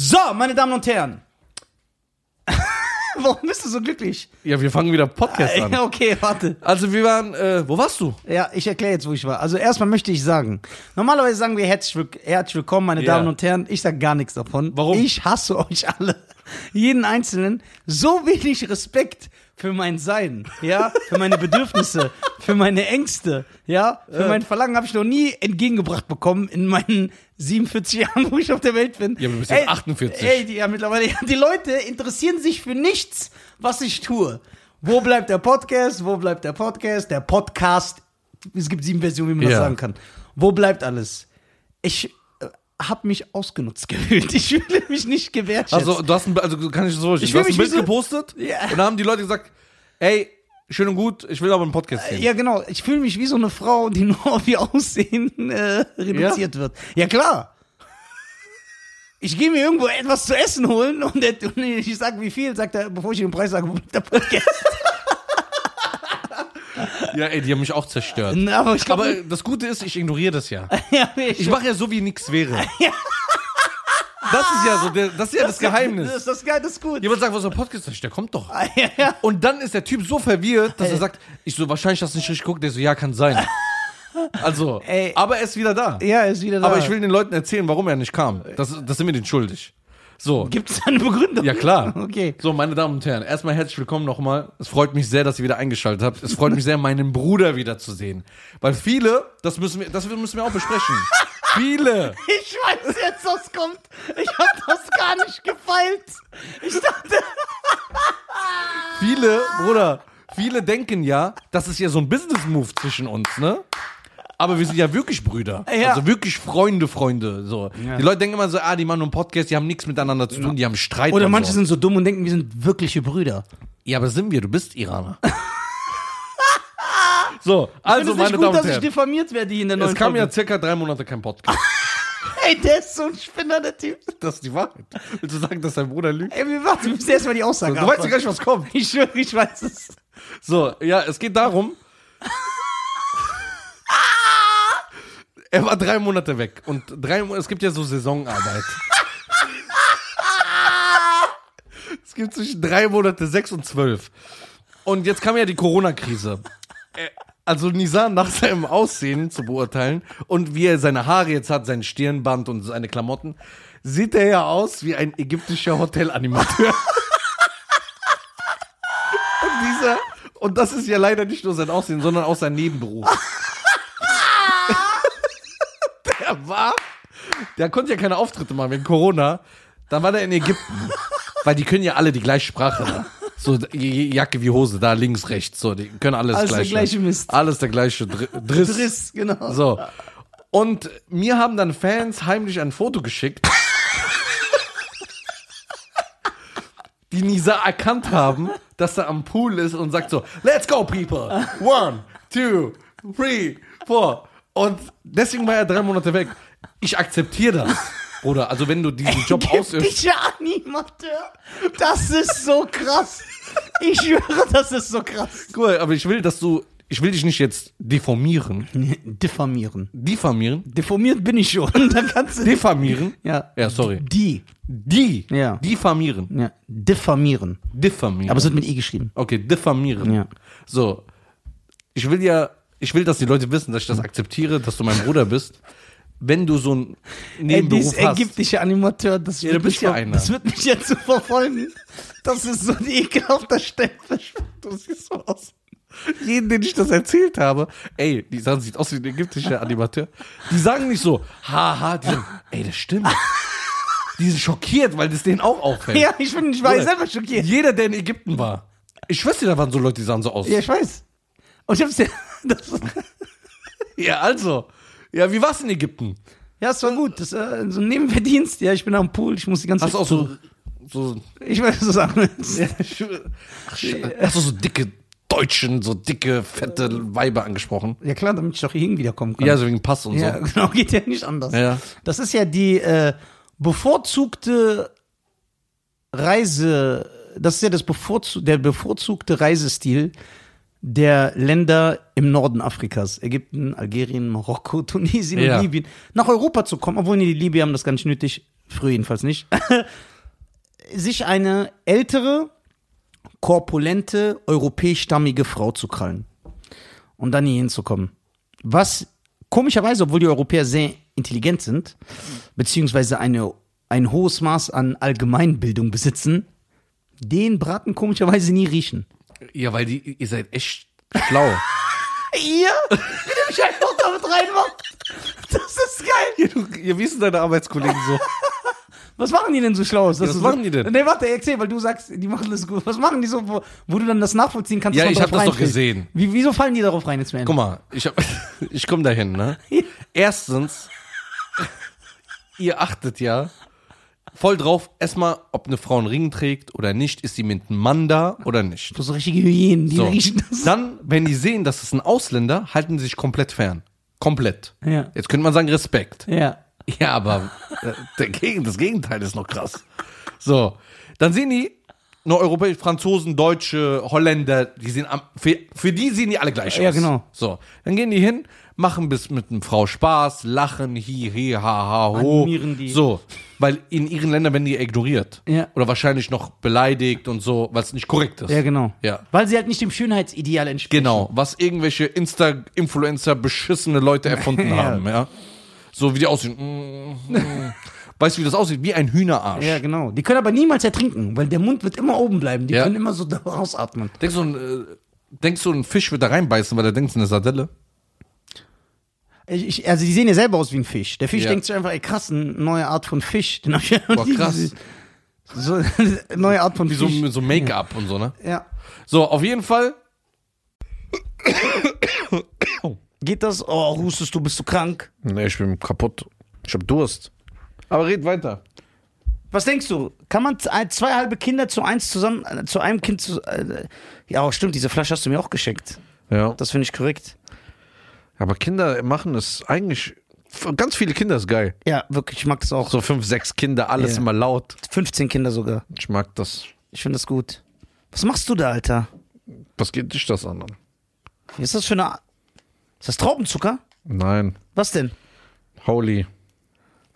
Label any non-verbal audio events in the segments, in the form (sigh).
So, meine Damen und Herren. (laughs) Warum bist du so glücklich? Ja, wir fangen wieder Podcast an. Ja, okay, warte. Also wir waren, äh, wo warst du? Ja, ich erkläre jetzt, wo ich war. Also erstmal möchte ich sagen, normalerweise sagen wir herzlich, willk- herzlich willkommen, meine Ja. Damen und Herren. Ich sag gar nichts davon. Warum? Ich hasse euch alle. Jeden Einzelnen. So wenig Respekt für mein Sein, ja, für meine Bedürfnisse, für meine Ängste, ja, für mein Verlangen habe ich noch nie entgegengebracht bekommen in meinen 47 Jahren, wo ich auf der Welt bin. Ja, du bist jetzt 48. Ey, die, ja, mittlerweile, die Leute interessieren sich für nichts, was ich tue. Wo bleibt der Podcast? Wo bleibt der Podcast? Der Podcast. Es gibt sieben Versionen, wie man das Ja. sagen kann. Wo bleibt alles? Ich äh, habe mich ausgenutzt gefühlt. Ich fühle mich nicht gewertschätzt. Also du hast ein, also kann ich so, Ich du hast ein Bild gepostet Ja. und da haben die Leute gesagt, ey, schön und gut, ich will aber einen Podcast sehen. ja, genau. Ich fühle mich wie so eine Frau, die nur auf ihr Aussehen äh, reduziert wird. Ja, klar. Ich gehe mir irgendwo etwas zu essen holen und, der, und ich sage, wie viel, sagt er, bevor ich den Preis sage, der Podcast? Ja, ey, die haben mich auch zerstört. Na, aber ich glaube, Aber das Gute ist, ich ignoriere das ja. (laughs) ja, ich, mache ja so, wie nichts wäre. (laughs) Das ist ja so, der, das ist ja das Geheimnis. Das, das das ist gut. Jemand sagt, was ist der Podcast? Der kommt doch. Ja, ja. Und dann ist der Typ so verwirrt, dass er sagt, ich so, wahrscheinlich hast du nicht richtig geguckt. Der so, ja, kann sein. Also, Ey. aber er ist wieder da. Ja, ist wieder da. Aber ich will den Leuten erzählen, warum er nicht kam. Das, das sind wir den schuldig. So. Gibt es eine Begründung? Ja, klar. Okay. So, meine Damen und Herren, erstmal herzlich willkommen nochmal. Es freut mich sehr, dass ihr wieder eingeschaltet habt. Es freut mich sehr, meinen Bruder wiederzusehen. Weil viele, das müssen wir, das müssen wir auch besprechen. (laughs) viele. Ich weiß jetzt, was kommt. Ich hab das gar nicht gefeilt. Ich dachte, Viele, Bruder, viele denken ja, das ist ja so ein Business-Move zwischen uns, ne? Aber wir sind ja wirklich Brüder. (laughs) Ja. Also wirklich Freunde, Freunde. So. Die Leute denken immer so, ah, die machen nur einen Podcast, die haben nichts miteinander zu tun, die haben Streit. oder manche so. sind so dumm und denken, wir sind wirkliche Brüder. Ja, aber sind wir, du bist Iraner. (laughs) so, also meine nicht gut, Damen dass und ich Herren. diffamiert werde hier in der neuen Es kam Folge. ja circa drei Monate kein Podcast. (laughs) Ey, der ist so ein Spinner, der Typ. Das ist die Wahrheit. Willst du sagen, dass dein Bruder lügt? Ey, wir warten, wir müssen erstmal die Aussage Du weißt ja gar nicht, was kommt. Ich schwöre, ich weiß es. So, ja, es geht darum. Er war drei Monate weg. Und drei Monate, es gibt ja so Saisonarbeit. (laughs) es gibt zwischen drei Monate, sechs und zwölf. Und jetzt kam ja die Corona-Krise. Äh, Also Nisa nach seinem Aussehen zu beurteilen und wie er seine Haare jetzt hat, sein Stirnband und seine Klamotten, sieht er ja aus wie ein ägyptischer Hotelanimateur. (laughs) und dieser, und das ist ja leider nicht nur sein Aussehen, sondern auch sein Nebenberuf. Der war, der konnte ja keine Auftritte machen wegen Corona. Dann war der in Ägypten, weil die können ja alle die gleiche Sprache. So Jacke wie Hose, da links, rechts, so, die können alles, Alles der gleiche. gleiche Mist. Alles der gleiche Dr Driss. Driss, genau. So. Und mir haben dann Fans heimlich ein Foto geschickt, die Nisa erkannt haben, dass er am Pool ist und sagt so, let's go people. One, two, three, four. Und deswegen war er drei Monate weg. Ich akzeptiere das. Bruder, also wenn du diesen Job ausübst. Ägyptischer Animateur. Das ist so krass. Ich schwöre, das ist so krass. Cool, aber ich will, dass du, ich will dich nicht jetzt deformieren. Diffamieren. Diffamieren? Deformiert bin ich schon. (laughs) Dann kannst du. Diffamieren? ja. Ja, sorry. Die. Die. Ja. Diffamieren. Ja. Diffamieren. Diffamieren. Aber es wird mit I geschrieben. Okay, diffamieren. Ja. So. Ich will ja, ich will, dass die Leute wissen, dass ich das akzeptiere, dass du mein Bruder bist. Wenn du so Ey, Nebenberuf dieses hast. ägyptische Animateur, das, Ja, wird bist mich ja einer. das wird mich jetzt so verfolgen. Das ist so ein ekelhafter Stempel. Du siehst so aus. Jeden, den ich das erzählt habe, ey, die sagen, sieht aus wie ein ägyptischer Animateur. Die sagen nicht so, haha, die sagen, ey, das stimmt. Die sind schockiert, weil das denen auch auffällt. Ja, ich bin, ich war Bruder, selber schockiert. Jeder, der in Ägypten war. Ich schwöre dir, da waren so Leute, die sahen so aus. Ja, ich weiß. Und ich hab's dir. (laughs) Das, Ja, also. Ja, wie war's in Ägypten? ja, es war gut. Das äh, so ein Nebenverdienst. Ja, ich bin am Pool. Ich muss die ganze Hast du auch so, so Ich weiß, was du sagen Hast du so dicke Deutschen, so dicke, fette Weiber angesprochen? Ja, klar, damit ich doch hier wiederkommen kann. Ja, so wegen Pass und Ja, so. (laughs) genau, geht ja nicht anders. Ja. Das ist ja die äh, bevorzugte Reise, das ist ja das bevorzu der bevorzugte Reisestil der Länder im Norden Afrikas. Ägypten, Algerien, Marokko, (laughs) Tunesien Ja. und Libyen. Nach Europa zu kommen, obwohl die Libyer haben das gar nicht nötig. früher jedenfalls nicht, (laughs) sich eine ältere, korpulente, europäischstammige Frau zu krallen. Und dann hier hinzukommen. Was komischerweise, obwohl die Europäer sehr intelligent sind, beziehungsweise eine, ein hohes Maß an Allgemeinbildung besitzen, den Braten komischerweise nie riechen. Ja, weil die, ihr seid echt schlau. (laughs) Ihr? Wie du mich einfach damit reinmacht. Das ist geil. ihr, du- ihr wissen deine Arbeitskollegen so. (laughs) Was machen die denn so Schlaues? dass was machen die denn? Nee, warte, erzähl, weil du sagst, die machen das gut. Was machen die so, wo, wo du dann das nachvollziehen kannst? Ja, man ich hab drauf das doch gesehen. Wie, wieso fallen die darauf rein jetzt mehr? Guck mal, ich, hab, (laughs) ich komme dahin, ne? Erstens, ihr achtet ja voll drauf, erstmal, ob eine Frau einen Ring trägt oder nicht, ist sie mit einem Mann da oder nicht. So richtige Hyänen, die So. riechen das. Dann, wenn die sehen, dass es ein Ausländer, halten sie sich komplett fern. Komplett. Ja. Jetzt könnte man sagen Respekt. Ja. Ja, aber äh, der Gegen, das Gegenteil ist noch krass. So, dann sehen die nur europäische Franzosen, Deutsche, Holländer, die sehen am, für, für die sehen die alle gleich aus. Ja, genau. So, dann gehen die hin, machen bis mit einer Frau Spaß, lachen, hi, hi, ha, ha, ho. Animieren die. So, weil in ihren Ländern werden die ignoriert. Ja. Oder wahrscheinlich noch beleidigt und so, weil es nicht korrekt ist. Ja, genau. Ja. Weil sie halt nicht dem Schönheitsideal entsprechen. Genau, was irgendwelche Insta-Influencer beschissene Leute erfunden (laughs) Ja. haben, ja. So wie die aussehen. Mm, mm. Weißt du, wie das aussieht? Wie ein Hühnerarsch. Ja, genau. Die können aber niemals ertrinken, weil der Mund wird immer oben bleiben. Die Ja. können immer so da (laughs) rausatmen. Denkst du, ein, äh, denkst du, ein Fisch wird da reinbeißen, weil er denkt, es ist eine Sardelle? Ich, ich, also die sehen ja selber aus wie ein Fisch. Der Fisch Ja. denkt sich einfach, ey krass, eine neue Art von Fisch. Den hab ich ja noch Boah, nie krass. gesehen. So, (laughs) eine neue Art von Wie so, Fisch. mit so Make-up und so, ne? ja. So, auf jeden Fall. Geht das? Oh, hustest du, bist du krank? Nee, ich bin kaputt. Ich hab Durst. Aber red weiter. Was denkst du? Kann man z- ein- zwei halbe Kinder zu eins zusammen, äh, zu einem Kind zu. Äh, ja, stimmt, diese Flasche hast du mir auch geschenkt. Ja. Das finde ich korrekt. Aber Kinder machen es eigentlich. Ganz viele Kinder ist geil. Ja, wirklich, ich mag das auch. So fünf, sechs Kinder, alles Ja. immer laut. 15 Kinder sogar. Ich mag das. Ich finde das gut. Was machst du da, Alter? Was geht dich das an? Was ist das für eine. Ist das Traubenzucker? Nein. Was denn? Holy.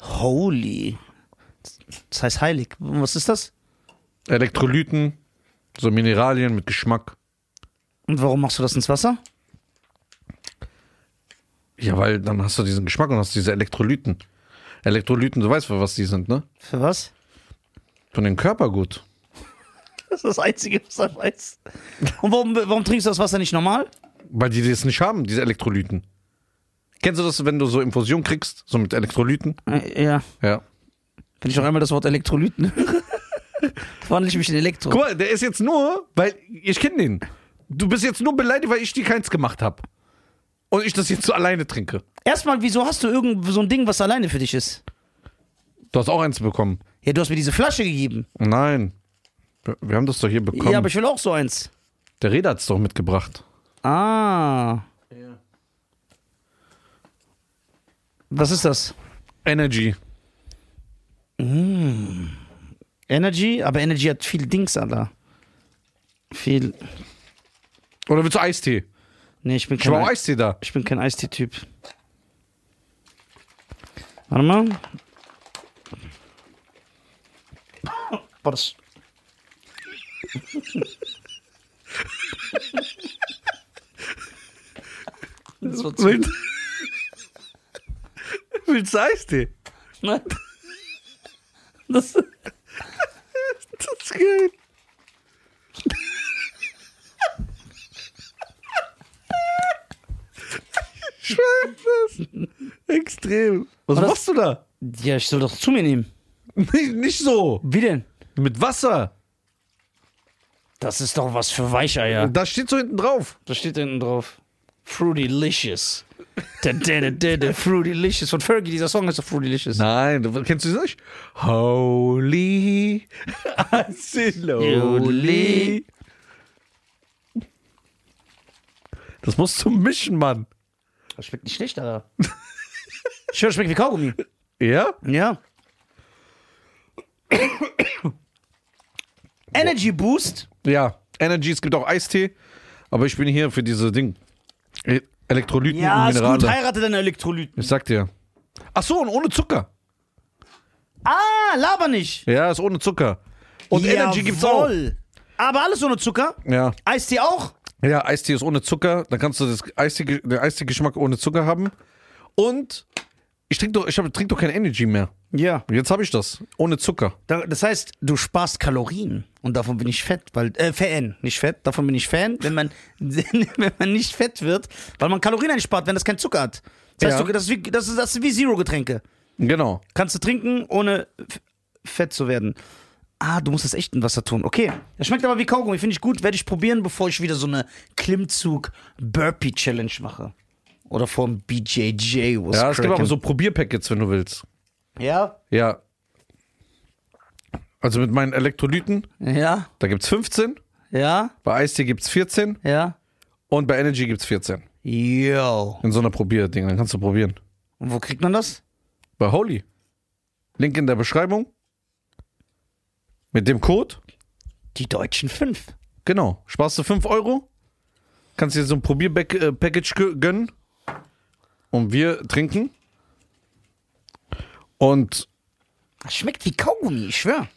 Holy. Das heißt heilig. Was ist das? Elektrolyten, so Mineralien mit Geschmack. Und warum machst du das ins Wasser? Ja, weil dann hast du diesen Geschmack und hast diese Elektrolyten. Elektrolyten, du weißt, für was die sind, ne? Für was? Von dem Körper gut. Das ist das Einzige, was er weiß. Und warum, warum trinkst du das Wasser nicht normal? Weil die das nicht haben, diese Elektrolyten. Kennst du das, wenn du so Infusion kriegst, so mit Elektrolyten? Äh, ja. Ja. Wenn ich noch einmal das Wort Elektrolyten höre, (laughs) wandle ich mich in Elektro. Guck mal, der ist jetzt nur, weil ich kenne den. Du bist jetzt nur beleidigt, weil ich dir keins gemacht habe. Und ich das jetzt so alleine trinke. Erstmal, wieso hast du irgend so ein Ding, was alleine für dich ist? Du hast auch eins bekommen. Ja, du hast mir diese Flasche gegeben. Nein. Wir- haben das doch hier bekommen. Ja, aber ich will auch so eins. der Reda hat's doch mitgebracht. Ah. Was ist das? Energy. Energy? Aber Energy hat viel Dings, Alter. Viel. Oder willst du Eistee? Nee, ich bin Ich war kein, Eistee da. ich bin kein Eistee-Typ. Warte mal. Boah, das. das war zu Willst, willst du Eistee? Nein. Das, Das ist geil. (laughs) Ich weiß das. Extrem. Was das- machst du da? ja, ich soll doch zu mir nehmen. Nicht, nicht so. Wie denn? Mit Wasser. Das ist doch was für Weicheier. Da steht so hinten drauf. Da steht hinten drauf. Fruitylicious. Da, da, da, da, da, Fruitylicious. Von Fergie, dieser Song heißt doch Fruitylicious. Nein, du, kennst du das nicht? Holy. Slowly. Das musst du mischen, Mann. Das schmeckt nicht schlecht, Alter. Ich höre, das schmeckt wie Kaugummi. Ja? Ja. Energy Boost. Ja. Energy, es gibt auch Eistee. Aber ich bin hier für diese Ding. E- Elektrolyten Ja, und ist Minerale. gut. Heirate deine Elektrolyten. Ich sag dir. Ach so, und ohne Zucker. Ah, laber nicht. Ja, ist ohne Zucker. Und Energy gibt's auch. Jawohl. Aber alles ohne Zucker. Ja. Eistee auch? Ja, Eistee ist ohne Zucker. Dann kannst du das Eistee, den Eistee-Geschmack ohne Zucker haben. Und ich trinke doch, ich hab, trink doch kein Energy mehr. Ja. Jetzt habe ich das. Ohne Zucker. Da- Das heißt, du sparst Kalorien. Und davon bin ich fett, weil, äh, Fan, nicht fett. Davon bin ich Fan, wenn man, (laughs) wenn man nicht fett wird, weil man Kalorien einspart, wenn das kein Zucker hat. Das heißt, Ja. du, das, ist wie, das, ist, das ist wie Zero-Getränke. Genau. Kannst du trinken, ohne fett zu werden. Ah, du musst das echt in Wasser tun. Okay. Das schmeckt aber wie Kaugummi. Finde ich gut. Werde ich probieren, bevor ich wieder so eine Klimmzug-Burpee-Challenge mache. Oder vom BJJ. was Ja, es gibt aber so Probierpackets, wenn du willst. Ja? Ja. Also mit meinen Elektrolyten, Ja? da gibt's 15. Ja? Bei Eistee gibt's 14. Ja? Und bei Energy gibt's 14. Yo. In so einer Probierding, dann kannst du probieren. Und wo kriegt man das? Bei Holy. Link in der Beschreibung. Mit dem Code. Die deutschen fünf. Genau. Sparst du 5 Euro. Kannst dir so ein Probierpackage gönnen. Und wir trinken. Und Das schmeckt wie Kaugummi, ich schwör.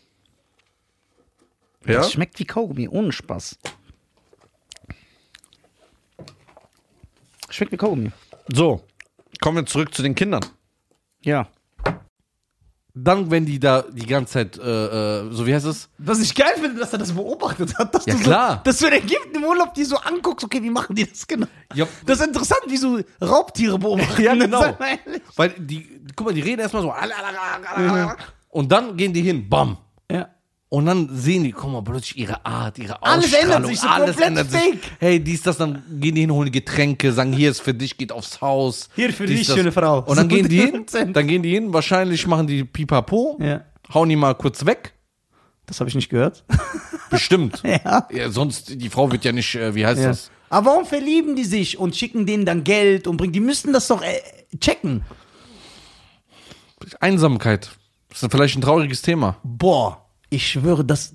ja, Das schmeckt wie Kaugummi, ohne Spaß. Schmeckt wie Kaugummi. so. Kommen wir zurück zu den Kindern. Ja. Dann, wenn die da die ganze Zeit, äh, äh, so wie heißt es? Was ich geil finde, dass er das beobachtet hat. Dass Ja, du klar. So, dass du in Ägypten im Urlaub die so anguckst, okay, wie machen die das genau? Ja. Das ist interessant, wie so Raubtiere beobachten. Ja, (laughs) genau. Weil die, guck mal, die reden erstmal so. (laughs) Und dann gehen die hin, bam. Und dann sehen die, guck mal, plötzlich ihre Art, ihre Alles ändert sich, so alles ändert sich. fake. Hey, dies, das, dann gehen die hin, holen Getränke, sagen, hier ist für dich, geht aufs Haus. Hier für Dies, dich, das. schöne Frau. Und dann So gehen die hin, (laughs) 100%. dann gehen die hin, wahrscheinlich machen die Pipapo, Ja. hauen die mal kurz weg. Das habe ich nicht gehört. (laughs) Bestimmt. (laughs) ja. ja, sonst, die Frau wird ja nicht, äh, wie heißt ja. das? Aber warum verlieben die sich und schicken denen dann Geld und bringen, die müssten das doch äh, checken. Einsamkeit. Das ist vielleicht ein trauriges Thema. Boah, ich schwöre, das,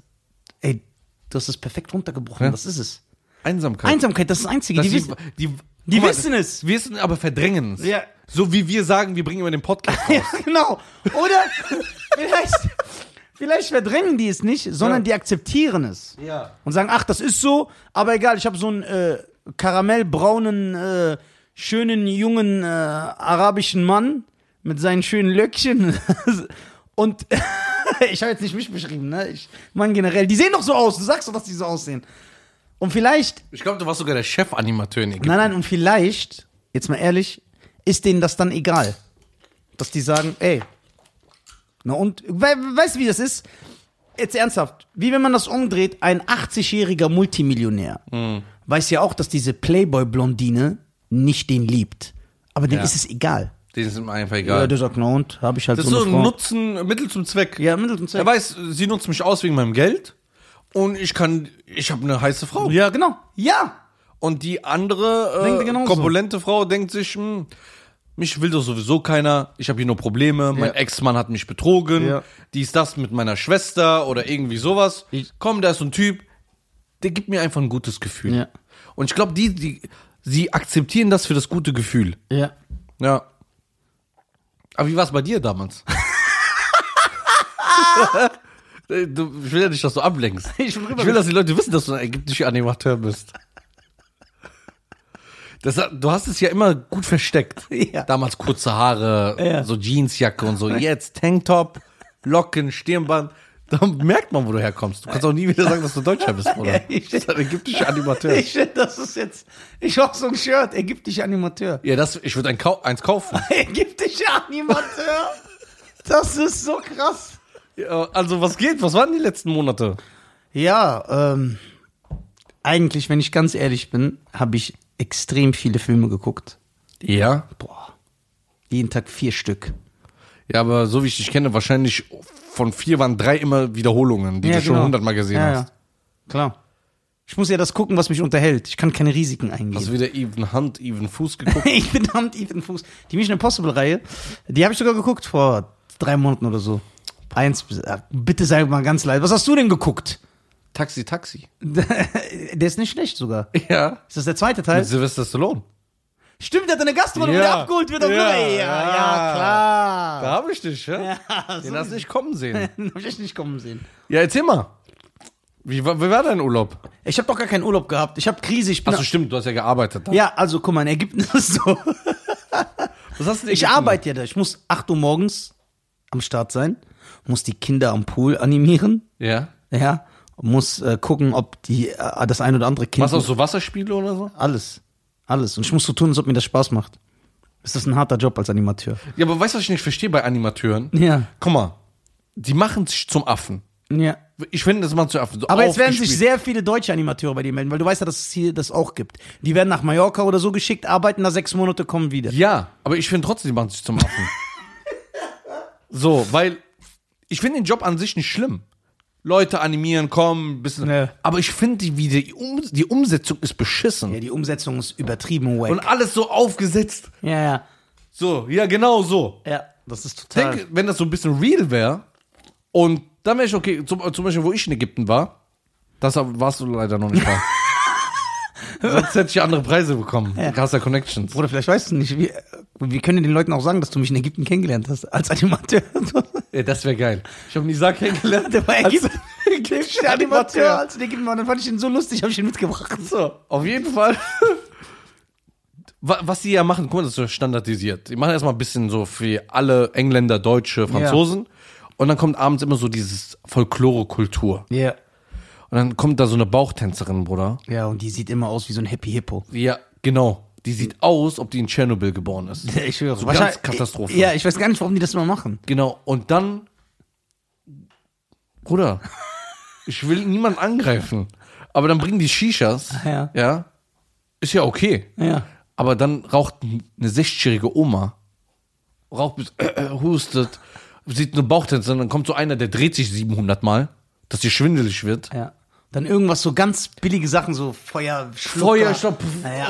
ey, das ist perfekt runtergebrochen. Ja. Das ist es. Einsamkeit. Einsamkeit, das ist das Einzige. Die die, wissen, die, die guck mal, wissen es. wissen, aber verdrängen es. Ja. So wie wir sagen, wir bringen immer den Podcast (laughs) raus. Ja, genau. Oder (laughs) vielleicht, vielleicht verdrängen die es nicht, sondern Ja. die akzeptieren es. Ja. Und sagen, ach, das ist so, aber egal, ich habe so einen äh, karamellbraunen, äh, schönen, jungen, äh, arabischen Mann mit seinen schönen Löckchen. (laughs) Und (laughs) ich habe jetzt nicht mich beschrieben, ne? Ich meine generell, die sehen doch so aus, du sagst doch, dass die so aussehen. Und vielleicht, Ich glaube, du warst sogar der Chefanimateur in Ägypten. nein, nein, und vielleicht, jetzt mal ehrlich, ist denen das dann egal. Dass die sagen, ey, na und, we weißt du, wie das ist? Jetzt ernsthaft, wie wenn man das umdreht, ein 80-jähriger Multimillionär weiß ja auch, dass diese Playboy-Blondine nicht den liebt. Aber dem Ja. ist es egal. Den ist ihm einfach Ja, egal. der sagt, na und, habe ich halt das ist so ein Frau. Nutzen, Mittel zum Zweck. Ja, Mittel zum Zweck. Er weiß, sie nutzt mich aus wegen meinem Geld und ich kann, ich habe eine heiße Frau. Ja, genau. Ja. Und die andere äh, korpulente Frau denkt sich, hm, mich will doch sowieso keiner, ich habe hier nur Probleme, mein Ja. Ex-Mann hat mich betrogen, Ja. dies, das mit meiner Schwester oder irgendwie sowas. Komm, da ist so ein Typ, der gibt mir einfach ein gutes Gefühl. Ja. Und ich glaube, die, die, sie akzeptieren das für das gute Gefühl. Ja. Ja. Aber wie war es bei dir damals? (laughs) du, ich will ja nicht, dass du ablenkst. Ich (laughs) bin Ich will, dass die Leute wissen, dass du ein ägyptischer Animateur bist. Das, du hast es ja immer gut versteckt. (laughs) Ja. Damals kurze Haare, Ja. so Jeansjacke und so. Jetzt Tanktop, Locken, Stirnband. Da merkt man, wo du herkommst. Du kannst auch nie wieder sagen, dass du Deutscher bist, oder? (laughs) Ich- das ist ein ägyptischer Animateur. Ich das ist jetzt, ich hab so ein Shirt, ägyptischer Animateur. ja, das, ich würde ein Kau eins kaufen. (laughs) Ägyptischer Animateur? Das ist so krass. Ja, also, was geht? Was waren die letzten Monate? Ja, ähm, eigentlich, wenn ich ganz ehrlich bin, habe ich extrem viele Filme geguckt. Ja. Boah. Jeden Tag vier Stück. Ja, aber so wie ich dich kenne, wahrscheinlich von vier waren drei immer Wiederholungen, die du schon hundertmal gesehen ja, hast. Ja. Klar. Ich muss ja das gucken, was mich unterhält. Ich kann keine Risiken eingehen. Hast du wieder Even Hand, Even Fuß geguckt? (laughs) ich bin verdammt Ethan Fuß. Die Mission Impossible Reihe, die habe ich sogar geguckt vor drei Monaten oder so. Eins, äh, bitte sei mal ganz leid. Was hast du denn geguckt? Taxi, Taxi. (laughs) Der ist nicht schlecht sogar. Ja. Ist das der zweite Teil? Mit Sylvester Stallone. Stimmt, der hat eine Gastro, Ja. der abgeholt wird. Ja. Ja, ja, Ja. klar. Da habe ich dich, ja? Ja, Den so hast du nicht kommen sehen. (laughs) hab ich echt nicht kommen sehen. Ja, erzähl mal. Wie, war- wie war dein Urlaub? Ich habe doch gar keinen Urlaub gehabt. Ich habe Krise. Ich bin Achso, stimmt, du hast ja gearbeitet. Da. ja, also guck mal, in Ägypten (laughs) ist es so. Was hast du denn Ich arbeite ja da. Ich muss 8 Uhr morgens am Start sein, muss die Kinder am Pool animieren, Ja. ja, muss äh, gucken, ob die äh, das ein oder andere Kind du auch so Wasserspiele oder so? alles, alles und ich muss so tun, als ob mir das Spaß macht. Das ist ein harter Job als Animateur. Ja, aber weißt du, was ich nicht verstehe bei Animateuren? Ja, Guck mal, die machen sich zum Affen. ja. Ich finde, das machen zum Affen. So Aber jetzt werden sich sehr viele deutsche Animateure bei dir melden, weil du weißt ja, dass es hier das auch gibt. Die werden nach Mallorca oder so geschickt, arbeiten da sechs Monate, kommen wieder. Ja, aber ich finde trotzdem, die machen sich zum Affen. (laughs) so, weil ich finde den Job an sich nicht schlimm. Leute animieren, kommen, bisschen. Nee. Aber ich finde, die, wie die, um, die Umsetzung ist beschissen. Ja, die Umsetzung ist übertrieben wack. Und alles so aufgesetzt. ja, ja, So, ja, genau so. ja, das ist Ich total. denke, wenn das so ein bisschen real wäre und dann wäre ich okay, zum, zum Beispiel, wo ich in Ägypten war, das warst du leider noch nicht da. (laughs) Sonst hätte ich andere Preise bekommen. Ja. Ja Connections. Bruder, vielleicht weißt du nicht, wie, wir können den Leuten auch sagen, dass du mich in Ägypten kennengelernt hast, als Animateur. (laughs) Ja, das wäre geil. Ich habe Nisa kennengelernt. Der war Ägypten. (laughs) ägyptischer Animateur, als in Ägypten war. Dann fand ich ihn so lustig, habe ich ihn mitgebracht. So, auf jeden Fall. (laughs) Wa- Was die ja machen, guck mal, das ist so standardisiert. Die machen erstmal ein bisschen so für alle Engländer, Deutsche, Franzosen. Und dann kommt abends immer so dieses Folklore-Kultur. Ja. Und dann kommt da so eine Bauchtänzerin, Bruder. Ja, und die sieht immer aus wie so ein Happy Hippo. Ja, genau. Die sieht aus, ob die in Tschernobyl geboren ist. (laughs) Ich höre. So ganz Katastrophe. Ja, ich weiß gar nicht, warum die das immer machen. Genau. Und dann, Bruder, ich will niemand angreifen. Aber dann bringen die Shishas. Ja. Ja. Ist ja okay. Ja. Aber dann raucht eine 60-jährige Oma, raucht bis, äh, (clears throat) äh, hustet, sieht eine Bauchtänzerin, dann kommt so einer, der dreht sich 700 Mal, dass dir schwindelig wird. Ja. Dann irgendwas so ganz billige Sachen, so Feuer, Feuerstopp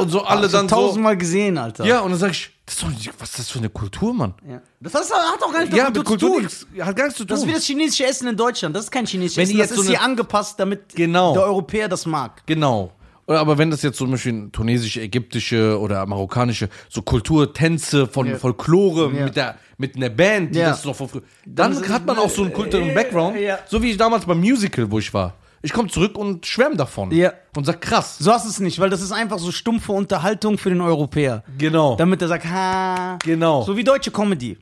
und so alle dann so- tausendmal gesehen, Alter. Ja, und dann sag ich, das ist doch nicht, was ist das für eine Kultur, Mann? ja. Das hat hat auch gar nicht Ja, mit zu Kultur tun. nichts, hat gar nichts zu tun. Das ist wie das chinesische Essen in Deutschland. Das ist kein chinesisches Wenn Essen. Das jetzt so ist hier angepasst, damit Genau. der Europäer das mag. Genau. Oder aber wenn das jetzt so zum Beispiel tunesische, ägyptische oder marokkanische, so Kulturtänze von Ja. Folklore Ja. mit der mit einer Band, die Ja. das noch von früher. Dann ist- hat man auch so einen kulturellen Äh, Background, so wie ich damals beim Musical, wo ich war. Ich komme zurück und schwärm davon. Ja. Und sag krass. So hast du es nicht, weil das ist einfach so stumpfe Unterhaltung für den Europäer. Genau. Damit er sagt, ha. Genau. So wie deutsche Comedy.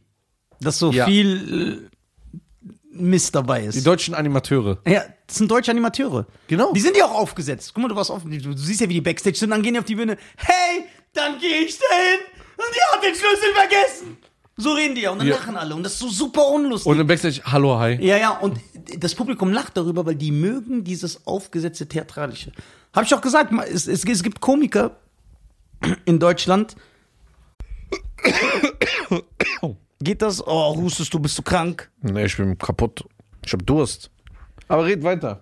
Dass so Ja. viel äh, Mist dabei ist. Die deutschen Animateure. Ja, das sind deutsche Animateure. Genau. Die sind ja auch aufgesetzt. Guck mal, du warst offen. Du, du siehst ja, wie die Backstage sind, dann gehen die auf die Bühne. Hey, dann gehe ich dahin und die hat den Schlüssel vergessen. So reden die ja und dann Ja. lachen alle und das ist so super unlustig. Und im Backstage, hallo, hi. ja, ja, und das Publikum lacht darüber, weil die mögen dieses aufgesetzte Theatralische. Hab ich auch gesagt, es, es, es gibt Komiker in Deutschland. Geht das? Oh, hustest du, bist du krank? Nee, ich bin kaputt. Ich hab Durst. Aber red weiter.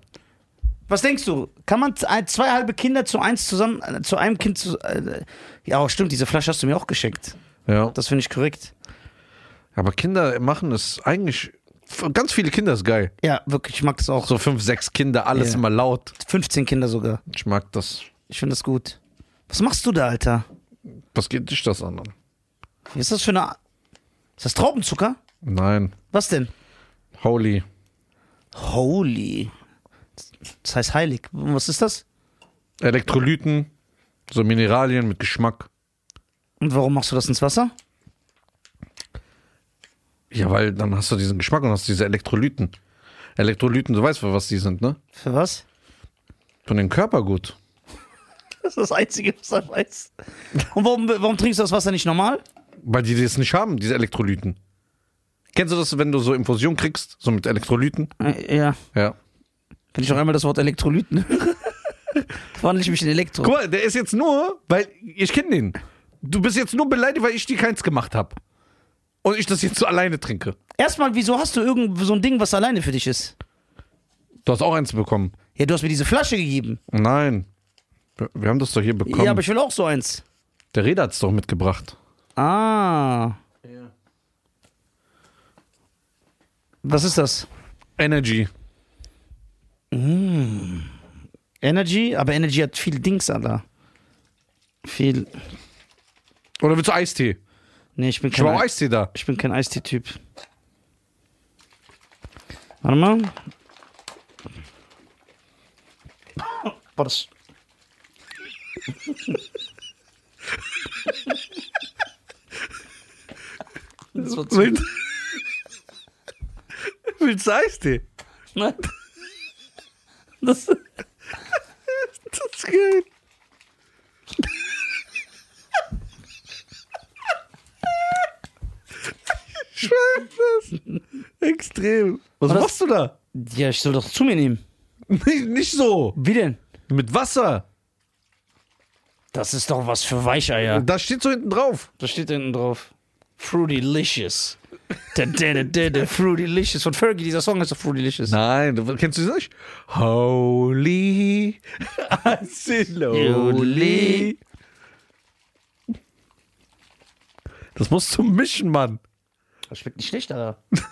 Was denkst du? Kann man z- ein- zwei halbe Kinder zu eins zusammen, äh, zu einem Kind zu. Äh, ja, stimmt, diese Flasche hast du mir auch geschenkt. Ja. Das finde ich korrekt. Aber Kinder machen es eigentlich. Ganz viele Kinder ist geil. Ja, wirklich, ich mag das auch. So fünf, sechs Kinder, alles Ja. immer laut. 15 Kinder sogar. Ich mag das. Ich finde das gut. Was machst du da, Alter? Was geht dich das an? Was ist das für eine. Ist das Traubenzucker? Nein. Was denn? Holy. Holy. Das heißt heilig. Was ist das? Elektrolyten, so Mineralien mit Geschmack. Und warum machst du das ins Wasser? Ja, weil dann hast du diesen Geschmack und hast diese Elektrolyten. Elektrolyten, du weißt, für was die sind, ne? Für was? Von den Körpergut. (laughs) Das ist das Einzige, was er weiß. Und warum, warum trinkst du das Wasser nicht normal? Weil die das nicht haben, diese Elektrolyten. Kennst du das, wenn du so Infusion kriegst, so mit Elektrolyten? Äh, ja. Ja. Wenn ich noch einmal das Wort Elektrolyten höre, (laughs) wandle ich mich in Elektro. Guck mal, der ist jetzt nur, weil ich kenne den. Du bist jetzt nur beleidigt, weil ich dir keins gemacht habe. Und ich das jetzt so alleine trinke. Erstmal, wieso hast du irgend so ein Ding, was alleine für dich ist? Du hast auch eins bekommen. Ja, du hast mir diese Flasche gegeben. Nein. Wir- haben das doch hier bekommen. Ja, aber ich will auch so eins. der Reda hat es doch mitgebracht. Ah. Was ist das? Energy. Energy? Aber Energy hat viel Dings, Alter. Viel. Oder willst du Eistee? Nee, ich bin Ich kein, auch Eistee da. ich bin kein Eistee-Typ. Warte mal. Boah, das. das war zu. Willst, willst du Eistee? Nein. Das, Das ist geil. (laughs) Ich das. Extrem. Was das- machst du da? ja, ich soll doch zu mir nehmen. Nicht, nicht so. Wie denn? Mit Wasser. Das ist doch was für Weicheier. Da steht so hinten drauf. Da steht hinten drauf. Fruitylicious. Da, da, da, da, da, Fruitylicious. Von Fergie, dieser Song heißt doch Fruitylicious. Nein, du, kennst du das nicht? Holy. Holy. Das musst du mischen, Mann. Das schmeckt nicht schlecht, Alter. (laughs)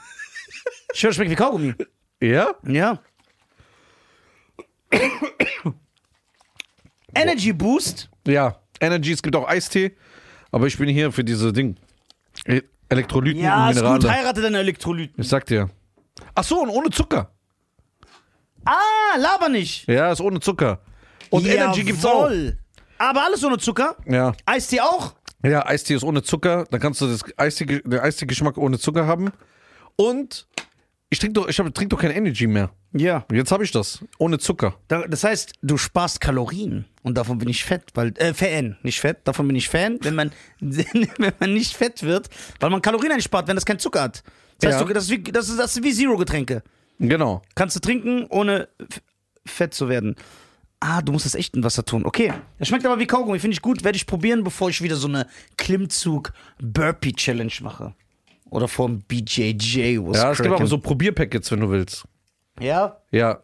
Ich höre, das schmeckt wie Kaugummi. Ja? Ja. Energy Boost. Ja. Energy, es gibt auch Eistee. Aber ich bin hier für diese Ding. E- Elektrolyten Ja, und ist Minerale. gut. Heirate deine Elektrolyten. Ich sag dir. Ach so, und ohne Zucker. Ah, laber nicht. Ja, ist ohne Zucker. Und Energy gibt's auch. Jawohl. Aber alles ohne Zucker. Ja. Eistee auch. Ja, Eistee ist ohne Zucker. Dann kannst du das Eistee, den Eistee-Geschmack ohne Zucker haben. Und ich trinke doch, ich hab, trink doch kein Energy mehr. Ja. Jetzt habe ich das. Ohne Zucker. Da- Das heißt, du sparst Kalorien. Und davon bin ich fett, weil, äh, Fan, nicht fett. Davon bin ich Fan, wenn man, (laughs) wenn man nicht fett wird, weil man Kalorien einspart, wenn das kein Zucker hat. Das heißt, Ja. du, das, ist wie, das, ist, das ist wie Zero-Getränke. Genau. Kannst du trinken, ohne fett zu werden. Ah, du musst das echt in Wasser tun. Okay. Das schmeckt aber wie Kaugummi. Finde ich gut. Werde ich probieren, bevor ich wieder so eine Klimmzug-Burpee-Challenge mache. Oder vom BJJ. was Ja, es gibt aber so Probierpackets, wenn du willst. Ja? Ja.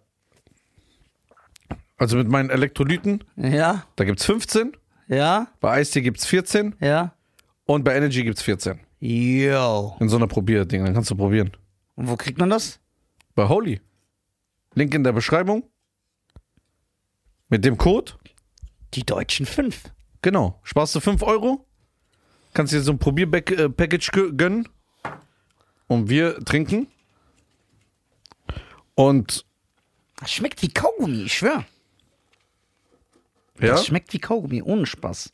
Also mit meinen Elektrolyten, Ja? da gibt's 15. Ja? Bei Eistee gibt's 14. Ja? Und bei Energy gibt's 14. Yo. In so einer Probierding. Dann kannst du probieren. Und wo kriegt man das? Bei Holy. Link in der Beschreibung. Mit dem Code. Die deutschen fünf. Genau. Sparst du 5 Euro. Kannst dir so ein Probierpackage gönnen. Und wir trinken. Und Das schmeckt wie Kaugummi, ich schwör. ja, Das schmeckt wie Kaugummi, ohne Spaß.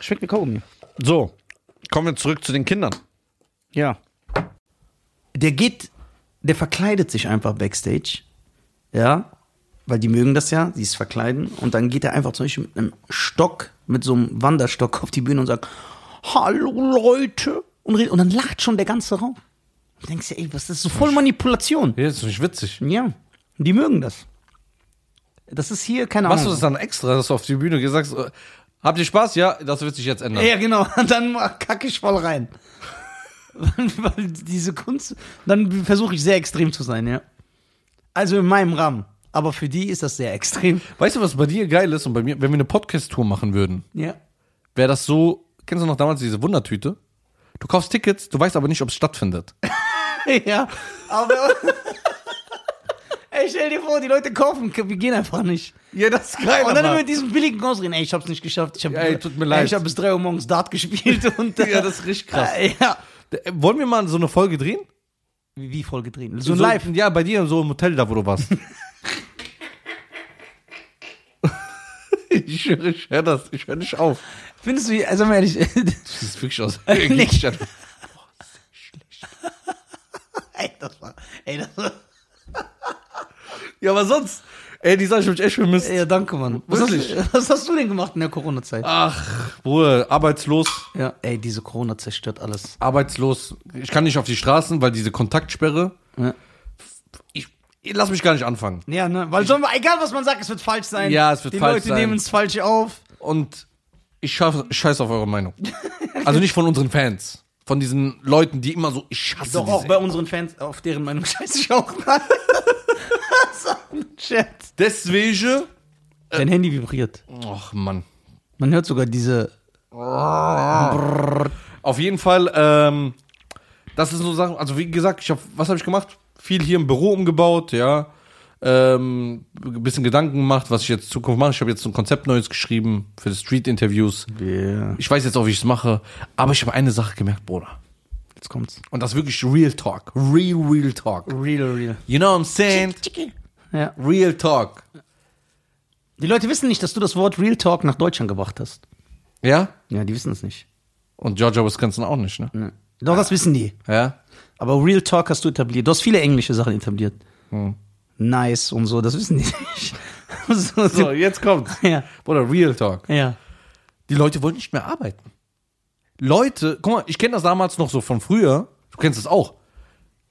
Schmeckt wie Kaugummi. so. Kommen wir zurück zu den Kindern. Ja. Der geht, der verkleidet sich einfach backstage. Ja. Weil die mögen das ja, die es verkleiden. Und dann geht er einfach zum Beispiel mit einem Stock, mit so einem Wanderstock auf die Bühne und sagt, Hallo Leute. Und, redet, und dann lacht schon der ganze Raum. Du denkst ja, ey, was ist das? So voll Manipulation. Ja, ist nicht witzig. Ja. Die mögen das. Das ist hier, keine Machst du Ahnung. das dann extra, dass du auf die Bühne gehst, sagst, äh, habt ihr Spaß? Ja, das wird sich jetzt ändern. Ja, genau. Und (laughs) dann kacke ich voll rein. Weil diese Kunst, dann versuche ich sehr extrem zu sein, ja. Also in meinem Rahmen. Aber für die ist das sehr extrem. Weißt du, was bei dir geil ist und bei mir, wenn wir eine Podcast-Tour machen würden, Ja. wäre das so, kennst du noch damals diese Wundertüte? Du kaufst Tickets, du weißt aber nicht, ob es stattfindet. (laughs) Ja. Aber. (laughs) Ey, stell dir vor, die Leute kaufen, wir gehen einfach nicht. Ja, das ist geil, Und dann immer mit diesem billigen Ausreden, ey, ich hab's nicht geschafft. Ich hab, Ey, tut mir Ey, leid. ich hab bis 3 Uhr morgens Dart gespielt (laughs) und. Ja, das ist richtig krass. Äh, ja. Äh, Wollen wir mal so eine Folge drehen? Wie, wie voll gedreht? So ein Live. Ja, bei dir so im Hotel da, wo du warst. (laughs) ich höre ich hör das, ich höre nicht auf. Findest du, also mal ehrlich, Das ist wirklich aus. (laughs) Nicht. Ja, (laughs) ey, das war, ey, das war, Ja, aber sonst, ey, die Sache, ich hab mich echt vermisst. ja, danke, Mann. Was hast, Wirklich? du- was hast du denn gemacht in der Corona-Zeit? Ach, Bruder, arbeitslos, Ja, ey, diese Corona zerstört alles. arbeitslos. Ich kann nicht auf die Straßen, weil diese Kontaktsperre. Ja. Ich, ich lass mich gar nicht anfangen. Ja, ne? Weil wir, egal was man sagt, es wird falsch sein. Ja, es wird Die falsch Leute sein. nehmen es falsch auf. Und ich schaff, scheiß auf eure Meinung. Also nicht von unseren Fans. Von diesen Leuten, die immer so, ich hasse Doch diese- auch bei unseren Fans, auf deren Meinung (laughs) scheiße ich auch mal. So ein Chat. Deswegen. Dein Handy vibriert. Ach, Mann. Man hört sogar diese. Auf jeden Fall, ähm, das ist so Sachen, also wie gesagt, ich hab, was habe ich gemacht? Viel hier im Büro umgebaut, ja. Äh, ähm, ein bisschen Gedanken gemacht, was ich jetzt in Zukunft mache. Ich habe jetzt ein Konzept Neues geschrieben für die Street-Interviews. Yeah. Ich weiß jetzt auch, wie ich es mache. Aber ich habe eine Sache gemerkt, Bruder. Jetzt kommt's. Und das ist wirklich Real Talk. Real, real Talk. Real, real. You know what I'm saying? Ja. Real Talk. Die Leute wissen nicht, dass du das Wort Real Talk nach Deutschland gebracht hast. Ja? Ja, die wissen es nicht. Und Georgia, Wisconsin auch nicht, ne? Nee. Doch, das wissen die. Ja? Aber Real Talk hast du etabliert. Du hast viele englische Sachen etabliert. Hm. Nice und so, das wissen die nicht. so, (laughs) So, jetzt kommt's. Ja, Bruder, Real Talk. ja. Die Leute wollen nicht mehr arbeiten. Leute, guck mal, ich kenne das damals noch so von früher. Du kennst es auch.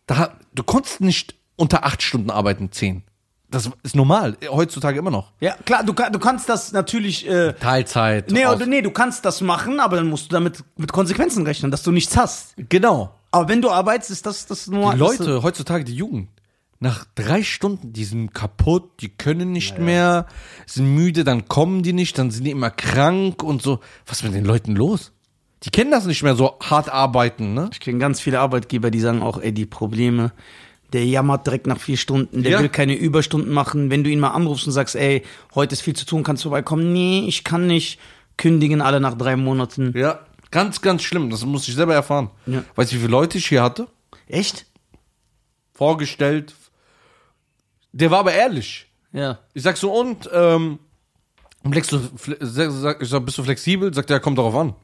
Da, du konntest nicht unter acht Stunden arbeiten, zehn. Das ist normal, heutzutage immer noch. Ja, klar, du, du kannst das natürlich. Äh, Teilzeit. nee, oder, nee, du kannst das machen, aber dann musst du damit mit Konsequenzen rechnen, dass du nichts hast. Genau. Aber wenn du arbeitest, ist das das nur. Die Leute, heutzutage die Jugend, nach drei Stunden, die sind kaputt, die können nicht mehr, sind müde, dann kommen die nicht, dann sind die immer krank und so. Was ist mit den Leuten los? Die kennen das nicht mehr so hart arbeiten, ne? Ich kenne ganz viele Arbeitgeber, die sagen auch, ey, die Probleme. Der jammert direkt nach vier Stunden, der Ja. will keine Überstunden machen. Wenn du ihn mal anrufst und sagst, ey, heute ist viel zu tun, kannst du vorbeikommen? Nee, ich kann nicht. Kündigen alle nach drei Monaten. Ja. Ganz, ganz schlimm, das muss ich selber erfahren. Ja. Weißt du, wie viele Leute ich hier hatte? Echt? Vorgestellt. Der war aber ehrlich. Ja. Ich sag so, und, ähm, bleibst du, ich sag, bist du flexibel? Sagt er, kommt darauf an.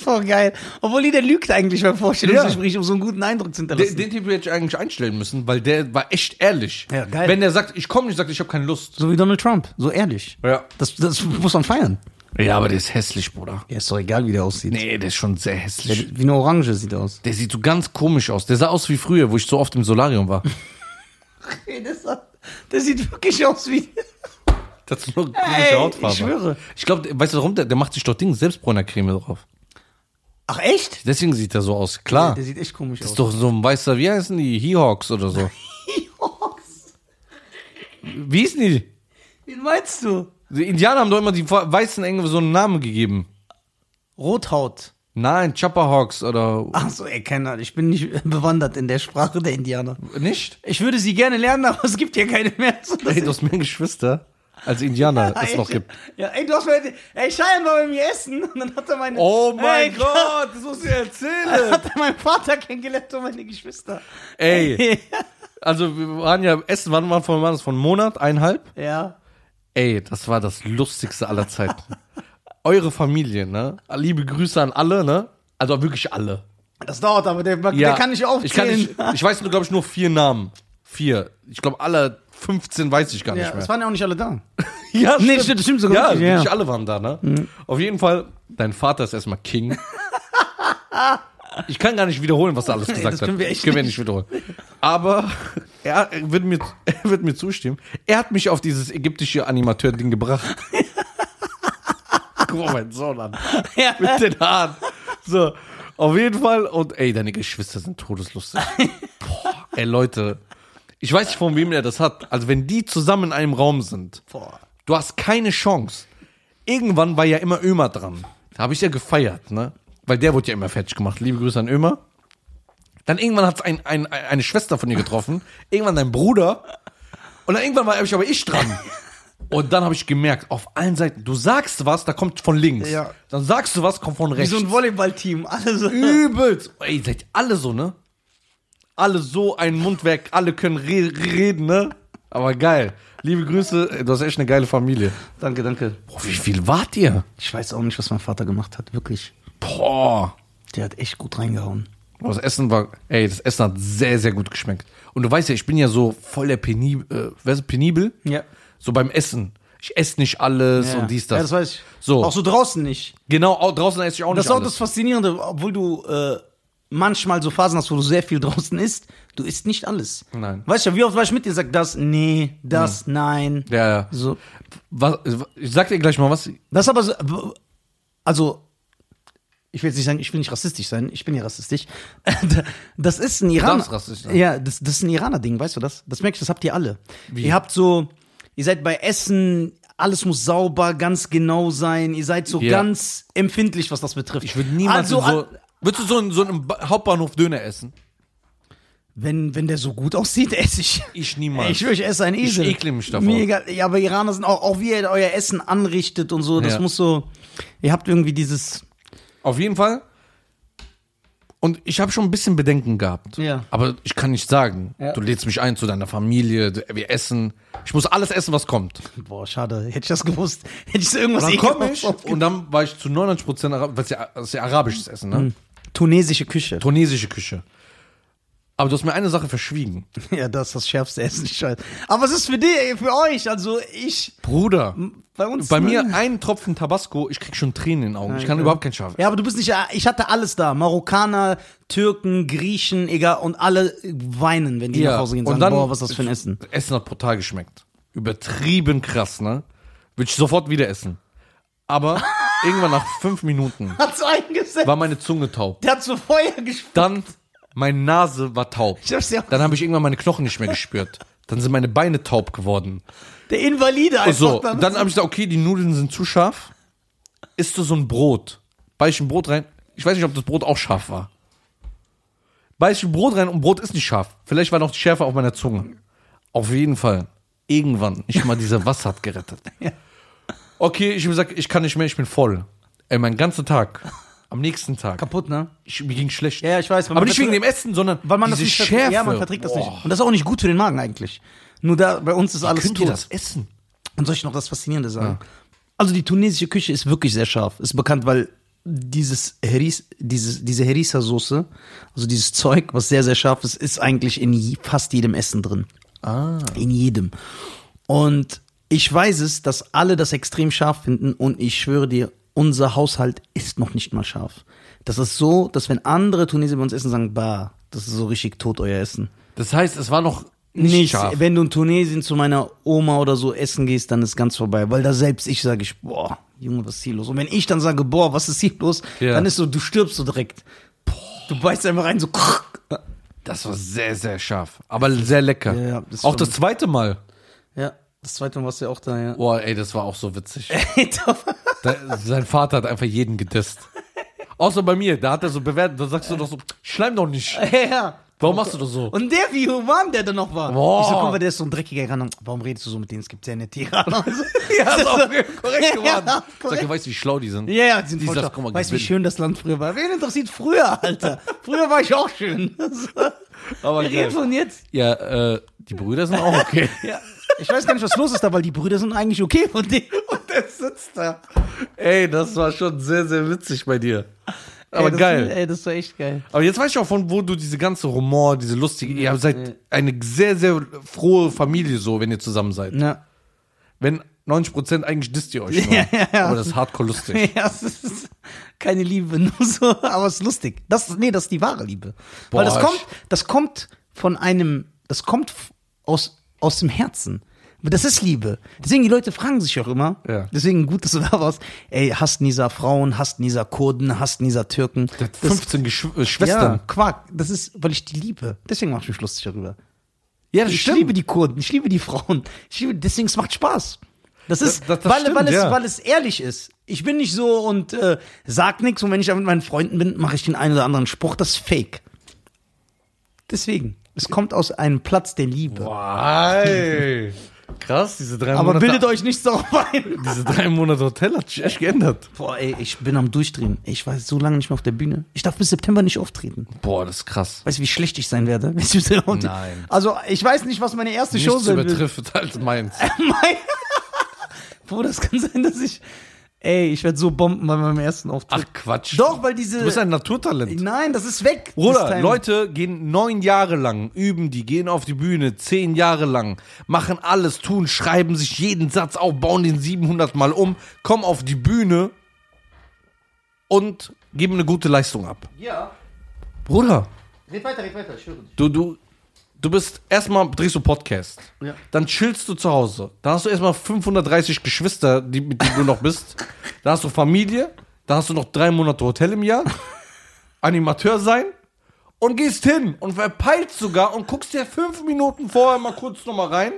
Voll geil. Obwohl die, der lügt eigentlich beim Vorstellungsgespräch, um so einen guten Eindruck zu Den, hinterlassen. den Typ hätte ich eigentlich einstellen müssen, weil der war echt ehrlich. Ja, geil. Wenn der sagt, ich komme nicht, sagt, ich habe keine Lust. so wie Donald Trump. So ehrlich. Ja. Das, das muss man feiern. Ja, aber der ist hässlich, Bruder. Ja, ist doch egal, wie der aussieht. Nee, der ist schon sehr Der, hässlich. wie eine Orange sieht er aus. Der sieht so ganz komisch aus. Der sah aus wie früher, wo ich so oft im Solarium war. (laughs) Ey, das, der sieht wirklich aus wie. Das ist nur komische Hautfarbe. ich schwöre. Ich glaube, weißt du warum? Der, der macht sich doch Ding Selbstbräunercreme drauf. Ach, echt? Deswegen sieht er so aus. Klar. Der sieht echt komisch Das aus. ist doch so ein weißer, wie heißen die? He-Hawks oder so. Wie hießen die? Wen meinst du? Die Indianer haben doch immer die weißen irgendwie so einen Namen gegeben. Rothaut. Nein, Chopperhawks oder Ach so, ey, keine Ahnung. Ich bin nicht (laughs) bewandert in der Sprache der Indianer. nicht? Ich würde sie gerne lernen, aber es gibt hier keine mehr. So, Ey, du hast mehr Geschwister als Indianer (laughs) es noch gibt. Ja, ey, du hast mal, ey, Cheyenne war bei mir essen (laughs) und dann hat er meine, Oh mein ey, Gott, das musst du dir (laughs) erzählen. hat er meinen Vater kennengelernt und meine Geschwister. Ey, also wir waren ja essen, wann war von, war das von einem Monat, eineinhalb? ja. Ey, das war das lustigste aller Zeiten. Eure Familie, ne? Liebe Grüße an alle, ne? Also wirklich alle. Das dauert aber, der, der kann nicht aufzählen. Ich, kann nicht, ich weiß nur, glaube ich, nur vier Namen. Vier. Ich glaube, alle 15 weiß ich gar ja, nicht mehr. es waren ja auch nicht alle da. (laughs) Ja, Nee, stimmt, das stimmt sogar Ja, wirklich, ja. wirklich alle waren da, ne? Auf jeden Fall, dein Vater ist erstmal King. (laughs) Ich kann gar nicht wiederholen, was er alles (laughs) gesagt das hat. können wir echt können wir nicht wiederholen. Aber er, er, wird mir, er wird mir zustimmen. Er hat mich auf dieses ägyptische Animateur-Ding gebracht. Guck mal meinen Sohn an. Ja. Mit den Haaren. So, auf jeden Fall. Und ey, deine Geschwister sind todeslustig. Boah, ey, Leute. Ich weiß nicht, von wem er das hat. Also, wenn die zusammen in einem Raum sind, Boah. Du hast keine Chance. Irgendwann war ja immer Ömer dran. Da habe ich ja gefeiert, ne? Weil der wurde ja immer fertig gemacht. Liebe Grüße an Ömer. Dann irgendwann hat es ein, ein, eine Schwester von ihr getroffen. Irgendwann dein Bruder. Und dann irgendwann war ich aber ich dran. Und dann habe ich gemerkt, auf allen Seiten, du sagst was, da kommt von links. Ja. Dann sagst du was, kommt von Wie rechts. so ein Volleyballteam. Alle so. Übelst. Ey, seid alle so, ne? Alle so ein Mundwerk, alle können re reden, ne? Aber geil. Liebe Grüße, du hast echt eine geile Familie. Danke, danke. Boah, wie viel wart ihr? Ich weiß auch nicht, was mein Vater gemacht hat. Wirklich. Boah. Der hat echt gut reingehauen. Das Essen war, ey, das Essen hat sehr, sehr gut geschmeckt. Und du weißt ja, ich bin ja so voll der penibel, äh, weißt du, penibel? Ja. So beim Essen. Ich esse nicht alles und dies, das. Ja, das weiß ich. So. Auch so draußen nicht. Genau, au- draußen esse ich auch Das nicht ist auch alles. das Faszinierende, obwohl du äh, manchmal so Phasen hast, wo du sehr viel (laughs) draußen isst, du isst nicht alles. Nein. Weißt du, wie oft war ich mit dir, sag das, nee, das, nein. ja, ja. So. Was, ich sag dir gleich mal was. Das ist aber so, also, ich will jetzt nicht sagen, ich will nicht rassistisch sein, ich bin ja rassistisch. (laughs) Das ist ein Iraner. darfst rassistisch sein. Ja, das, das ist ein Iraner-Ding, weißt du das? Das merke ich, das habt ihr alle. Ihr habt so, ihr seid bei Essen, alles muss sauber, ganz genau sein, ihr seid so Ja. ganz empfindlich, was das betrifft. Ich würde niemals also, so. Würdest du so in so einem Ba- Hauptbahnhof Döner essen? Wenn, wenn der so gut aussieht, (laughs) esse ich. Ich niemals. Ich schwöre, ich esse ein Esel. Ich ekle mich davor. Mir egal. Ja, aber Iraner sind auch, auch wie ihr euer Essen anrichtet und so, das Ja. muss so, ihr habt irgendwie dieses, Auf jeden Fall. Und ich habe schon ein bisschen Bedenken gehabt. Ja. Aber ich kann nicht sagen. Ja. Du lädst mich ein zu deiner Familie, du- wir essen. Ich muss alles essen, was kommt. boah, schade, hätte ich das gewusst, hätte ich so irgendwas Und dann komme ich und dann war ich zu 99 Prozent, ja, das ist ja arabisches Essen, ne? Tunesische Küche. Tunesische Küche. Aber du hast mir eine Sache verschwiegen. (laughs) Ja, das ist das schärfste Essen, ich weiß. Aber es ist für die, für euch, also ich, Bruder, bei uns. bei mir ein Tropfen Tabasco, ich krieg schon Tränen in den Augen. Ich kann Ja. überhaupt kein Scharf. Ja, aber du bist nicht, ich hatte alles da. Marokkaner, Türken, Griechen, egal, und alle weinen, wenn die nach Hause gehen und sagen, boah, was ist das für ein Essen. Essen hat brutal geschmeckt. Übertrieben krass, ne? Würde ich sofort wieder essen. Aber (laughs) irgendwann nach fünf Minuten Hat's eingesetzt. war meine Zunge taub. Der hat so Feuer gespuckt. Dann meine Nase war taub. Ich hab's ja, Dann habe ich irgendwann meine Knochen nicht mehr gespürt. Dann sind meine Beine taub geworden. der Invalide einfach So, dann. dann habe ich gesagt, okay, die Nudeln sind zu scharf. Isst du so ein Brot? Beiß ich ein Brot rein? Ich weiß nicht, ob das Brot auch scharf war. Beiß ich ein Brot rein und Brot ist nicht scharf. Vielleicht war noch die Schärfe auf meiner Zunge. Auf jeden Fall. Irgendwann. Nicht mal dieser (laughs) Wasser hat gerettet. Ja. Okay, ich habe gesagt, ich kann nicht mehr, ich bin voll. Ey, mein ganzer Tag. (laughs) Am nächsten Tag. kaputt, ne? Ich, mir ging schlecht. Ja, ich weiß. Aber nicht wegen dem Essen, sondern weil man diese das nicht Schärfe. Ja, man verträgt das Boah. nicht. Und das ist auch nicht gut für den Magen eigentlich. Nur da, bei uns ist alles Könnt ihr tot. das essen? Und soll ich noch das Faszinierende sagen? Also die tunesische Küche ist wirklich sehr scharf. Ist bekannt, weil dieses Heris, dieses, diese Herissa-Soße, also dieses Zeug, was sehr, sehr scharf ist, ist eigentlich in fast jedem Essen drin. Ah. In jedem. Und ich weiß es, dass alle das extrem scharf finden und ich schwöre dir, unser Haushalt ist noch nicht mal scharf. Das ist so, dass wenn andere Tunesier bei uns essen, sagen, bah, das ist so richtig tot, euer Essen. Das heißt, es war noch nicht, Nicht, scharf. wenn du in Tunesien zu meiner Oma oder so essen gehst, dann ist ganz vorbei. Weil da selbst ich sage ich, boah, Junge, was ist hier los? Und wenn ich dann sage, boah, was ist hier los? Ja. Dann ist so, du stirbst so direkt. Du beißt einfach rein, so. Das war sehr, sehr scharf. Aber sehr lecker. Ja, das auch das zweite Mal. Ja, das zweite Mal warst du ja auch da, ja. Boah, ey, das war auch so witzig. (laughs) (laughs) Da, sein Vater hat einfach jeden gedisst. Außer bei mir, da hat er so bewertet, da sagst du doch so, schleim doch nicht. (laughs) ja. Warum machst du das so? Und der, wie human der dann noch war. Boah. Ich so, guck mal, der ist so ein dreckiger Iraner. Warum redest du so mit denen? Es gibt ja nette Iraner. Ja, ist auch korrekt geworden. Ja, Sag, korrekt. du weißt, wie schlau die sind. Ja, ja, die sind Die voll sagt, mal, Weißt wie schön das Land früher war? Wen interessiert früher, Alter? Früher war ich auch schön. Aber Wir reden von jetzt. Ja, äh, die Brüder sind auch okay. Ja. Ich weiß gar nicht, was los ist da, weil die Brüder sind eigentlich okay von denen. Und der sitzt da. ey, das war schon sehr, sehr witzig bei dir. Aber ey, das, geil. Ey, das war echt geil. Aber jetzt weiß ich auch, von wo du diese ganze Rumor, diese lustige, ihr seid eine sehr, sehr frohe Familie so, wenn ihr zusammen seid. Ja. Wenn 90% eigentlich disst ihr euch (laughs) nur. Ja, ja, ja. Aber das ist hardcore lustig. (laughs) Ja, es ist keine Liebe, (laughs) nur so, aber es ist lustig. Das, nee, das ist die wahre Liebe. Boah, Weil das kommt, das kommt von einem, das kommt aus, aus dem Herzen. Das ist Liebe. Deswegen, die Leute fragen sich auch immer, Ja. deswegen gut, dass du da warst, ey, hasst Nisa Frauen, hasst Nisa Kurden, hasst Nisa Türken. Das- 15 Geschw äh, ja, Schwestern. Quark. Das ist, weil ich die liebe. Deswegen mache ich mich lustig darüber. Ja, das Ich liebe die Kurden, ich liebe die Frauen. Ich liebe, deswegen es macht Spaß. Das ist, das- das weil, stimmt, weil, es, ja. weil es ehrlich ist. Ich bin nicht so und äh, sag nichts und wenn ich da mit meinen Freunden bin, mache ich den einen oder anderen Spruch, das ist fake. Deswegen, es kommt aus einem Platz der Liebe. Wow. (laughs) Krass, diese drei Aber Monate. bildet euch nichts darauf ein. (laughs) diese drei Monate Hotel hat sich echt geändert. Boah, ey, ich bin am Durchdrehen. Ich war so lange nicht mehr auf der Bühne. Ich darf bis September nicht auftreten. Boah, das ist krass. Weißt du, wie schlecht ich sein werde? (laughs) Nein. Also, ich weiß nicht, was meine erste Show Nichts sein wird. übertrifft als meins. Mein Bro, das kann sein, dass ich. Ey, ich werde so bomben bei meinem ersten Auftritt. Ach Quatsch. Doch, weil diese. Du bist ein Naturtalent. Nein, das ist weg. Bruder. Leute gehen neun Jahre lang, üben die, gehen auf die Bühne, zehn Jahre lang, machen alles, tun, schreiben sich jeden Satz auf, bauen den 700 Mal um, kommen auf die Bühne und geben eine gute Leistung ab. Ja. Bruder, Red weiter, red weiter, ich höre dich. du, du, du bist erstmal, drehst du Podcast. Ja. Dann chillst du zu Hause. Dann hast du erstmal 530 Geschwister, die, mit denen du noch bist. (laughs) Dann hast du Familie. Dann hast du noch drei Monate Hotel im Jahr. (laughs) Animateur sein. Und gehst hin und verpeilst sogar und guckst dir fünf Minuten vorher mal kurz nochmal rein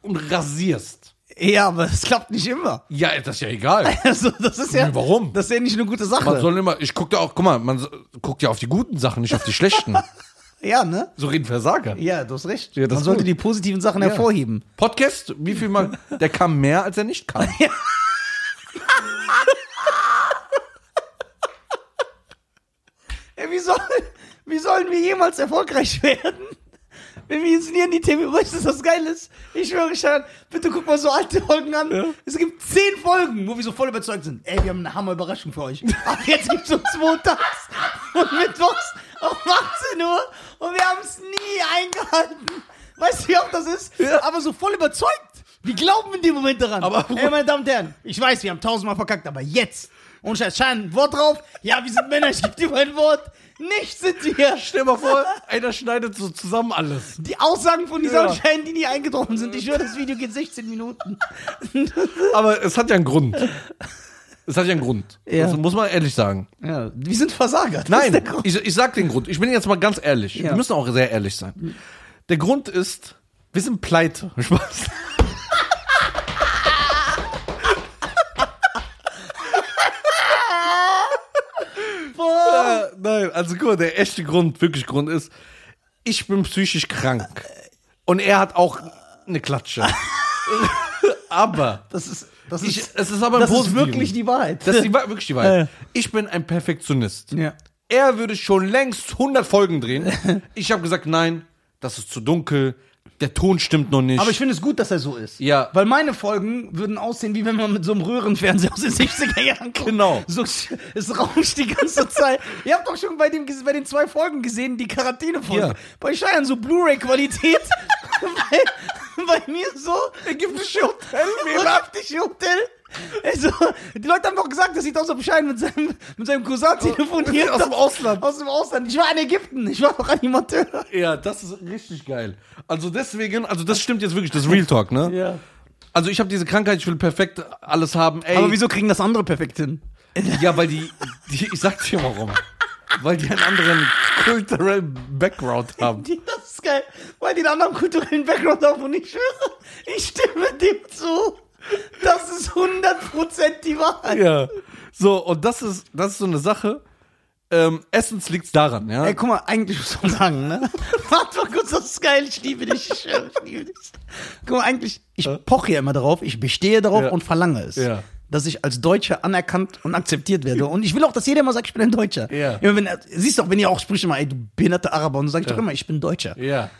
und rasierst. Ja, aber das klappt nicht immer. Ja, das ist ja egal. (laughs) Also, das ist ja. Warum? Das ist ja nicht eine gute Sache. Man soll immer, ich guck da auch, guck mal, man guckt ja auf die guten Sachen, nicht auf die schlechten. Ja, ne? So reden Versager. Ja, du hast recht. Ja, das Man ist sollte gut. die positiven Sachen hervorheben. Podcast, wie viel mal? Der kam mehr, als er nicht kam. (laughs) Ja, wie, soll, wie sollen wir jemals erfolgreich werden? Wenn wir jetzt nie an die Themen, weißt du, was geil ist? Ich schwöre, Schein, bitte guck mal so alte Folgen an. Es gibt zehn Folgen, wo wir so voll überzeugt sind. Ey, wir haben eine Hammer-Überraschung für euch. Aber jetzt gibt's uns montags und mittwochs um 18 Uhr und wir haben es nie eingehalten. Weißt du, wie oft das ist? Aber so voll überzeugt. Wir glauben in dem Moment daran. Aber- Ey, meine Damen und Herren, ich weiß, wir haben tausendmal verkackt, aber jetzt. Und Scheiß, Schein, ein Wort drauf. Ja, wir sind Männer, ich gebe dir mein Wort. Nicht sind wir. Stell mal vor, einer schneidet so zusammen alles. Die Aussagen von dieser Ja. Schein, die nie eingetroffen sind. Ich höre, das Video geht 16 Minuten. Aber es hat ja einen Grund. Es hat ja einen Grund. Ja. Das muss man ehrlich sagen. Ja, wir sind Versager. Das Nein, ich, ich sag den Grund. Ich bin jetzt mal ganz ehrlich. Ja. Wir müssen auch sehr ehrlich sein. Der Grund ist, wir sind pleite. (laughs) Spaß. Nein, also guck mal, der echte Grund, wirklich Grund ist, ich bin psychisch krank. Und er hat auch eine Klatsche. (laughs) aber, Das ist, das ich, ist, es ist aber das ist wirklich die Wahrheit. Das ist die, wirklich die Wahrheit. Ich bin ein Perfektionist. ja. Er würde schon längst 100 Folgen drehen. (laughs) Ich habe gesagt, nein, das ist zu dunkel, der Ton stimmt noch nicht. Aber ich finde es gut, dass er so ist. Ja. Weil meine Folgen würden aussehen, wie wenn man mit so einem Röhrenfernseher aus den 60er Jahren guckt. Genau. So, es rauscht die ganze Zeit. (laughs) Ihr habt doch schon bei, dem, bei den zwei Folgen gesehen, die Quarantäne-Folgen. Ja. Bei Scheiern so Blu-ray-Qualität. (laughs) bei, bei mir so. ägyptische Hotel, Ägyptische Hotel. Also, die Leute haben doch gesagt, das sieht aus, als ob Schein mit seinem, mit seinem Cousin telefoniert. aus dem Ausland. Aus dem Ausland. Ich war in Ägypten. Ich war doch Animateur. Ja, das ist richtig geil. Also deswegen, also das stimmt jetzt wirklich, das ist Real Talk, ne? Ja. Also ich habe diese Krankheit, ich will perfekt alles haben. Ey, Aber wieso kriegen das andere perfekt hin? Ja, weil die, die ich sag dir warum. weil die einen anderen kulturellen Background haben. (laughs) Die, das ist geil, weil die einen anderen kulturellen Background haben und ich schwöre, ich stimme dem zu. Das ist 100% die Wahrheit. Ja. So, und das ist, das ist so eine Sache. Ähm, erstens liegt's daran, ja. Ey, guck mal, eigentlich muss man sagen, ne? (laughs) Warte mal kurz, das ist geil, ich liebe dich, ich liebe dich. Guck mal, eigentlich, ich poche ja immer darauf, ich bestehe darauf Ja. und verlange es. Ja. Dass ich als Deutscher anerkannt und akzeptiert werde. Und ich will auch, dass jeder immer sagt, ich bin ein Deutscher. Ja. Immer wenn, siehst du auch, wenn ihr auch spricht immer, ey, du behinderte Araber, und dann sag ich doch immer, ich bin Deutscher. Ja.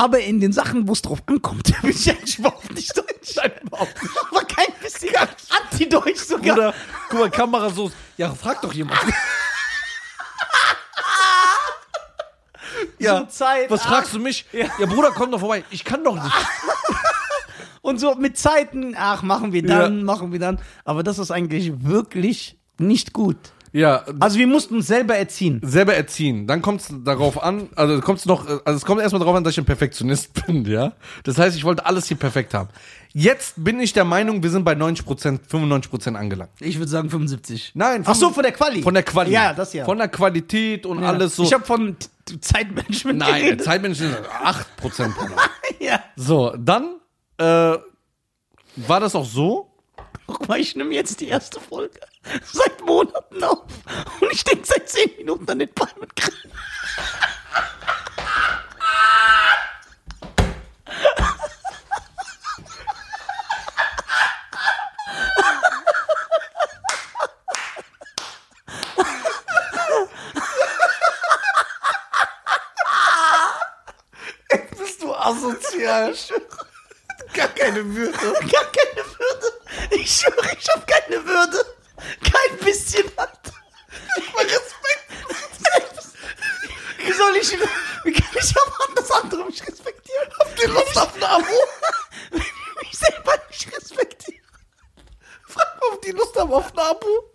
Aber in den Sachen, wo es drauf ankommt, (laughs) bin ich eigentlich überhaupt nicht deutsch. überhaupt nicht. (laughs) Aber kein bisschen anti-deutsch sogar. Oder, guck mal, Kamera so, ja, frag doch jemand. (laughs) ja, So Zeit, was fragst du mich? Ja. Bruder, komm doch vorbei. Ich kann doch nicht. Und so mit Zeiten, ach, machen wir dann, Ja. machen wir dann. Aber das ist eigentlich wirklich nicht gut. Ja, Also wir mussten uns selber erziehen. selber erziehen. Dann kommt es darauf an, also kommt's noch, also es kommt erstmal darauf an, dass ich ein Perfektionist (laughs) bin, ja. Das heißt, ich wollte alles hier perfekt haben. Jetzt bin ich der Meinung, wir sind bei 90%, 95% angelangt. Ich würde sagen 75. Nein, Ach so, von der Quali. Von der Qualität. Ja, das ja. Von der Qualität und Ja. alles so. Ich habe von Zeitmanagement Nein, geredet. Zeitmanagement ist 8%. Bruder. (laughs) ja. so, dann äh, war das auch so. Guck mal, ich nehme jetzt die erste Folge (laughs) seit Monaten auf. Und ich denke seit 10 Minuten an den Palmen. Bist du asozial? Gar keine Würde. Gar keine Würde. Ich schwöre, ich habe keine Würde. Bisschen hat. Respekt. Wie soll ich, wie kann ich auch das andere mich respektieren? Habt ihr Lust auf ein Abo? Wenn ich mich selber nicht respektiere. Frag mal, ob die Lust haben auf ein Abo.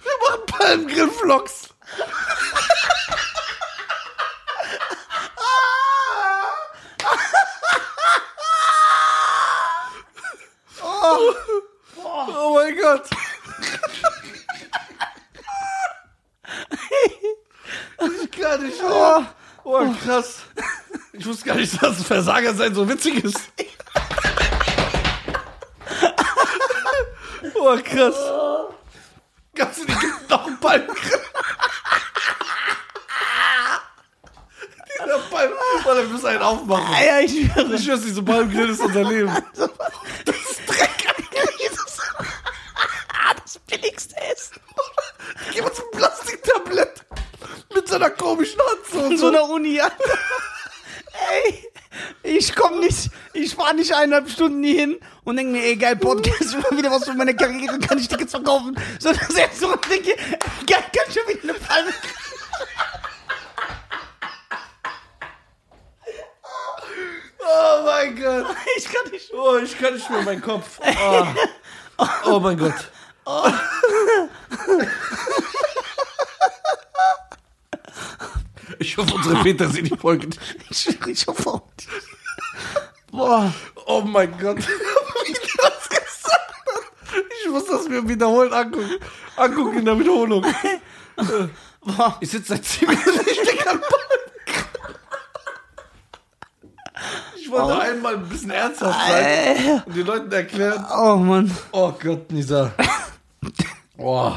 Wir machen Palmgrill-Vlogs. Oh mein Gott. Ich kann nicht. Oh, oh, krass. Ich wusste gar nicht, dass Versager sein so witzig ist. Oh, krass. Kannst du nicht noch einen Palmgrill? Weil wir müssen einen aufmachen. Ah, ja, ich schwöre. Ich schwör's, diese Palmgrill ist unser Leben. Das ist Dreck. Jesus. Ah, das billigste Essen. Gib uns ein Plastiktablett. Mit seiner komischen Hand so. In so einer Uni, Alter. Ey, ich komm nicht, ich fahr nicht eineinhalb Stunden hier hin und denk mir, ey, geil, Podcast, (laughs) immer wieder was für meine Karriere, kann ich Tickets verkaufen. Sondern selbst so und denke, geil, kann schon wieder eine Palme. Oh mein Gott. (laughs) Ich kann nicht. Oh, ich kann nicht mehr meinen Kopf. Oh, (laughs) oh mein Gott. Ich hoffe, unsere Väter sehen die Folge. Ich ich hoffe auch Boah. Oh mein Gott. (laughs) Wie das gesagt hat. Ich muss das mir wiederholt angucken. Angucken in der Wiederholung. Boah. Ich sitze seit 10 Minuten nicht an Ich wollte einmal ein bisschen ernsthaft sein Äh, und den Leuten erklären. oh Mann. Oh Gott, Nisa. Oh.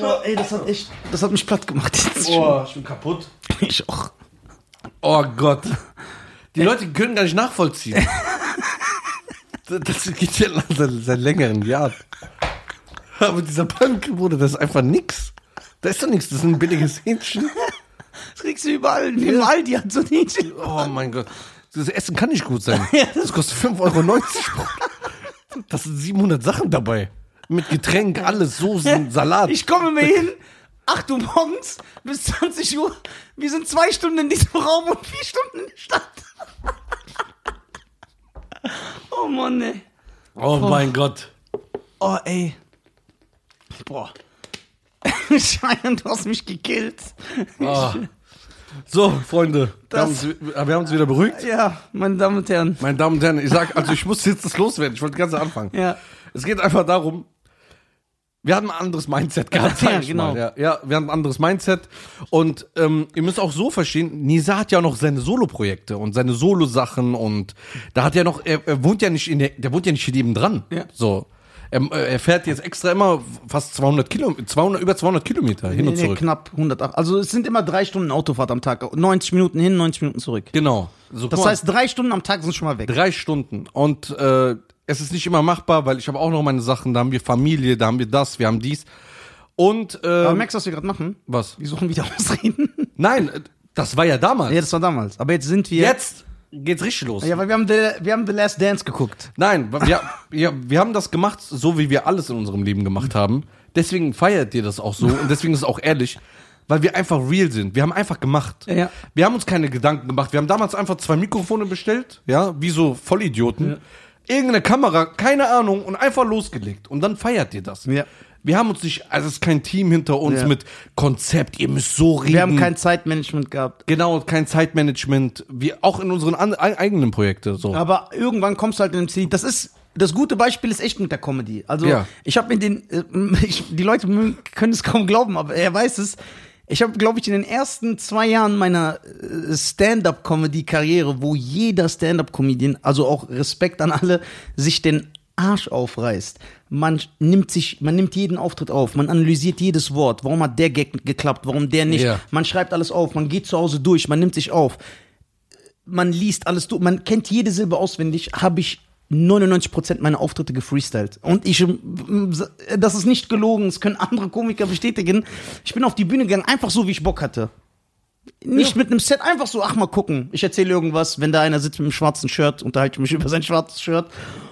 Boah, ey, das hat echt, das hat mich platt gemacht. Oh, ich bin kaputt. Ich auch. Oh Gott. Die Leute können gar nicht nachvollziehen. (laughs) Das geht ja seit, seit längeren Jahren. Aber dieser Pumpkin, Bruder, das ist einfach nix. Da ist doch nichts, das ist ein billiges Hähnchen. (laughs) Das kriegst du überall. Im Aldi hat so ein Hähnchen. Oh mein Gott. Das Essen kann nicht gut sein. (laughs) Das kostet 5,90 Euro. Das sind 700 Sachen dabei. Mit Getränk, alles, Soßen, Salat. Ich komme mir hin, 8 Uhr morgens bis 20 Uhr. Wir sind zwei Stunden in diesem Raum und vier Stunden in der Stadt. (laughs) Oh Mann, ey. oh mein Gott. Oh, ey. Boah. (laughs) Schein, du hast mich gekillt. Ah. So, Freunde, wir Das- haben, uns, wir haben uns wieder beruhigt. Ja, meine Damen und Herren. Meine Damen und Herren, ich sag, also ich muss jetzt das loswerden. Ich wollte ganz anfangen. Ja. Es geht einfach darum, wir hatten ein anderes Mindset (laughs) gehabt, Ja, genau. Ja, ja, wir hatten ein anderes Mindset. Und ähm, ihr müsst auch so verstehen, Nisa hat ja noch seine Solo-Projekte und seine Solo-Sachen und da hat er noch, er, er wohnt ja nicht in der, der wohnt ja nicht hier neben dran. Ja. So. Er, er fährt jetzt extra immer fast 200 Kilometer, 200, über 200 Kilometer hin und Nee, nee, zurück. knapp 108. Also es sind immer drei Stunden Autofahrt am Tag. 90 Minuten hin, 90 Minuten zurück. Genau. So, Das heißt, drei Stunden am Tag sind schon mal weg. drei Stunden. Und äh, es ist nicht immer machbar, weil ich habe auch noch meine Sachen, da haben wir Familie, da haben wir das, wir haben dies. Und äh, Aber merkst du, was wir gerade machen? was? Wir suchen wieder Ausreden. (laughs) Nein, äh, das war ja damals. ja, das war damals. Aber jetzt sind wir. Jetzt geht's richtig los. Ja, weil wir haben, The, wir haben The Last Dance geguckt. Nein, wir, (laughs) wir, wir haben das gemacht, so wie wir alles in unserem Leben gemacht haben. Deswegen feiert ihr das auch so und deswegen ist es auch ehrlich, weil wir einfach real sind. Wir haben einfach gemacht. Ja. Wir haben uns keine Gedanken gemacht. Wir haben damals einfach zwei Mikrofone bestellt, ja, wie so Vollidioten. Irgendeine Kamera, keine Ahnung, und einfach losgelegt. Und dann feiert ihr das. Ja. Wir haben uns nicht, also es ist kein Team hinter uns Ja. mit Konzept, ihr müsst so reden. Wir haben kein Zeitmanagement gehabt. Genau, kein Zeitmanagement, wie auch in unseren an, ei- eigenen Projekten so. Aber irgendwann kommst du halt in den Ziel. Das ist. Das gute Beispiel ist echt mit der Comedy. Also, Ja. ich habe in den. äh, (laughs) Ich, die Leute können es kaum glauben, aber er weiß es. Ich habe, glaube ich, in den ersten zwei Jahren meiner äh, Stand-up-Comedy-Karriere, wo jeder Stand-up-Comedian, also auch Respekt an alle, sich den Arsch aufreißt. Man nimmt sich, man nimmt jeden Auftritt auf, man analysiert jedes Wort. Warum hat der Gag geklappt, warum der nicht? Ja. Man schreibt alles auf, man geht zu Hause durch, man nimmt sich auf man liest alles durch, man kennt jede Silbe auswendig, habe ich 99% meiner Auftritte gefreestylt. Und ich, ähm, das ist nicht gelogen, das können andere Komiker bestätigen. Ich bin auf die Bühne gegangen, einfach so, wie ich Bock hatte. Nicht mit einem Set, einfach so, ach mal gucken. Ich erzähle irgendwas, wenn da einer sitzt mit einem schwarzen Shirt, unterhalte ich mich (laughs) über sein schwarzes Shirt.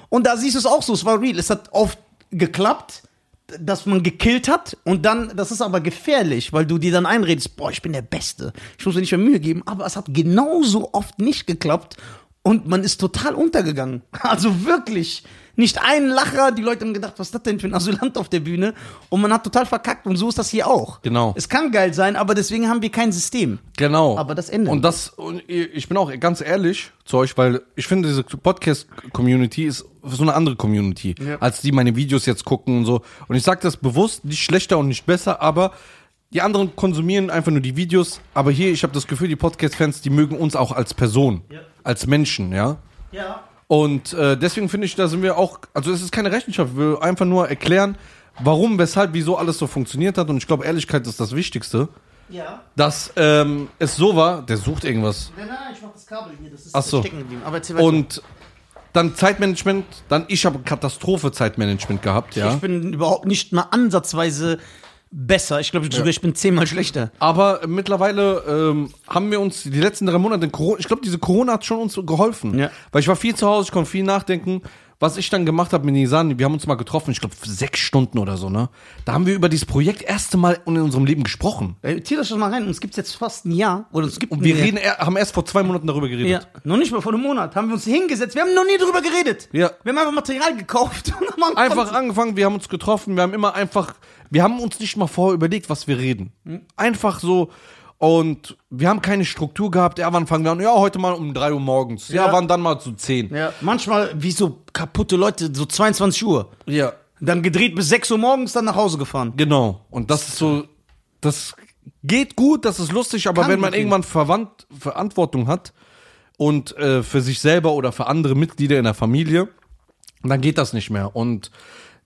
Und da siehst du es auch so, es war real. Es hat oft geklappt, dass man gekillt hat und dann, das ist aber gefährlich, weil du dir dann einredest, boah, ich bin der Beste, ich muss mir nicht mehr Mühe geben, aber es hat genauso oft nicht geklappt und man ist total untergegangen. (laughs) Also wirklich, nicht ein Lacher, die Leute haben gedacht, was ist das denn für ein Asylant auf der Bühne und man hat total verkackt und so ist das hier auch. Genau. Es kann geil sein, aber deswegen haben wir kein System. Genau. Aber das ändern Und das, und ich bin auch ganz ehrlich zu euch, weil ich finde, diese Podcast-Community ist so eine andere Community, Ja. als die meine Videos jetzt gucken und so. Und ich sage das bewusst, nicht schlechter und nicht besser, aber die anderen konsumieren einfach nur die Videos. Aber hier, ich habe das Gefühl, die Podcast-Fans, die mögen uns auch als Person, Ja. als Menschen, ja. Ja. Und äh, deswegen finde ich, da sind wir auch, also es ist keine Rechenschaft, wir will einfach nur erklären, warum, weshalb, wieso alles so funktioniert hat. Und ich glaube, Ehrlichkeit ist das Wichtigste. Ja. dass ähm, es so war, der sucht irgendwas. Nein, nein, ich mach das Kabel hier, das ist Ach so. stecken geblieben. Aber erzähl weiter. Und dann Zeitmanagement, dann ich habe Katastrophe Zeitmanagement gehabt, ja. ich bin überhaupt nicht mal ansatzweise besser. Ich glaube sogar, ich bin zehnmal schlechter. Aber mittlerweile ähm, haben wir uns die letzten drei Monate, ich glaube, diese Corona hat schon uns geholfen. Ja. Weil ich war viel zu Hause, ich konnte viel nachdenken. Was ich dann gemacht habe mit Nisan, wir haben uns mal getroffen, ich glaube, sechs Stunden oder so, ne? Da haben wir über dieses Projekt erste Mal in unserem Leben gesprochen. Ey, Zieh das schon mal rein. Uns gibt's jetzt fast ein Jahr. Oder es gibt Und wir reden, er- haben erst vor zwei Monaten darüber geredet. Ja, noch nicht mal vor einem Monat. Haben wir uns hingesetzt. Wir haben noch nie drüber geredet. Ja. Wir haben einfach Material gekauft. (laughs) Und haben Einfach angefangen, wir haben uns getroffen, wir haben immer einfach, wir haben uns nicht mal vorher überlegt, was wir reden. Einfach so. Und wir haben keine Struktur gehabt. Ja, wann fangen wir an? Ja, heute mal um 3 Uhr morgens. Ja, Ja. wann dann mal zu 10. Ja, manchmal wie so kaputte Leute, so 22 Uhr. Ja. Dann gedreht bis 6 Uhr morgens, dann nach Hause gefahren. Genau. Und das ist so, das geht gut, das ist lustig, aber Kann wenn man irgendwann Verwandt, Verantwortung hat und äh, für sich selber oder für andere Mitglieder in der Familie, dann geht das nicht mehr. Und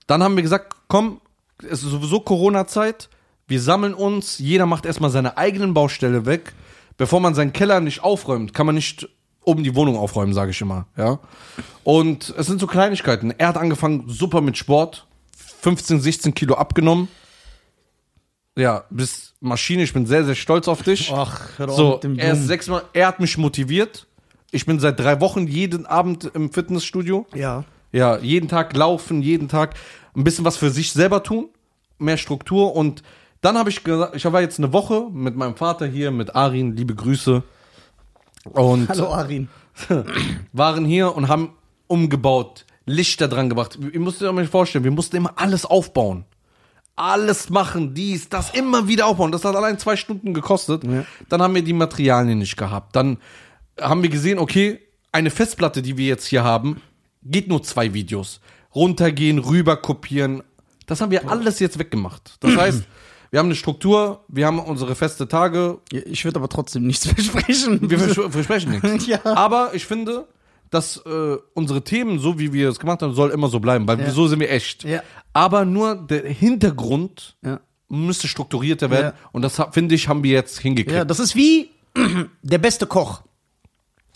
dann haben wir gesagt, komm, es ist sowieso Corona-Zeit, wir sammeln uns, jeder macht erstmal seine eigenen Baustelle weg. Bevor man seinen Keller nicht aufräumt, kann man nicht oben die Wohnung aufräumen, sage ich immer. Ja. Und es sind so Kleinigkeiten. Er hat angefangen super mit Sport, 15, 16 Kilo abgenommen. Ja, bis Maschine, ich bin sehr, sehr stolz auf dich. Ach, hör so, mit dem er ist sechsmal, er hat mich motiviert. Ich bin seit drei Wochen jeden Abend im Fitnessstudio. Ja. Ja, jeden Tag laufen, jeden Tag ein bisschen was für sich selber tun, mehr Struktur und dann habe ich gesagt, ich war jetzt eine Woche mit meinem Vater hier, mit Arin, liebe Grüße und Hallo Arin. (clears throat) waren hier und haben umgebaut, Lichter dran gebracht. Ihr müsst euch mal vorstellen, wir mussten immer alles aufbauen. Alles machen, dies, das, immer wieder aufbauen. Das hat allein zwei Stunden gekostet. Dann haben wir die Materialien nicht gehabt. Dann haben wir gesehen, okay, eine Festplatte, die wir jetzt hier haben, geht nur zwei Videos. Runtergehen, rüber kopieren. Das haben wir alles jetzt weggemacht. Das (clears throat) heißt, wir haben eine Struktur, wir haben unsere feste Tage, Ich würde aber trotzdem nichts (laughs) versprechen. wir vers- versprechen nichts. (laughs) Ja. Aber ich finde, dass äh, unsere Themen, so wie wir es gemacht haben, soll immer so bleiben, weil Ja. so sind wir echt. Ja. Aber nur der Hintergrund müsste strukturierter werden. Und das finde ich, haben wir jetzt hingekriegt. ja, das ist wie (clears throat) der beste Koch.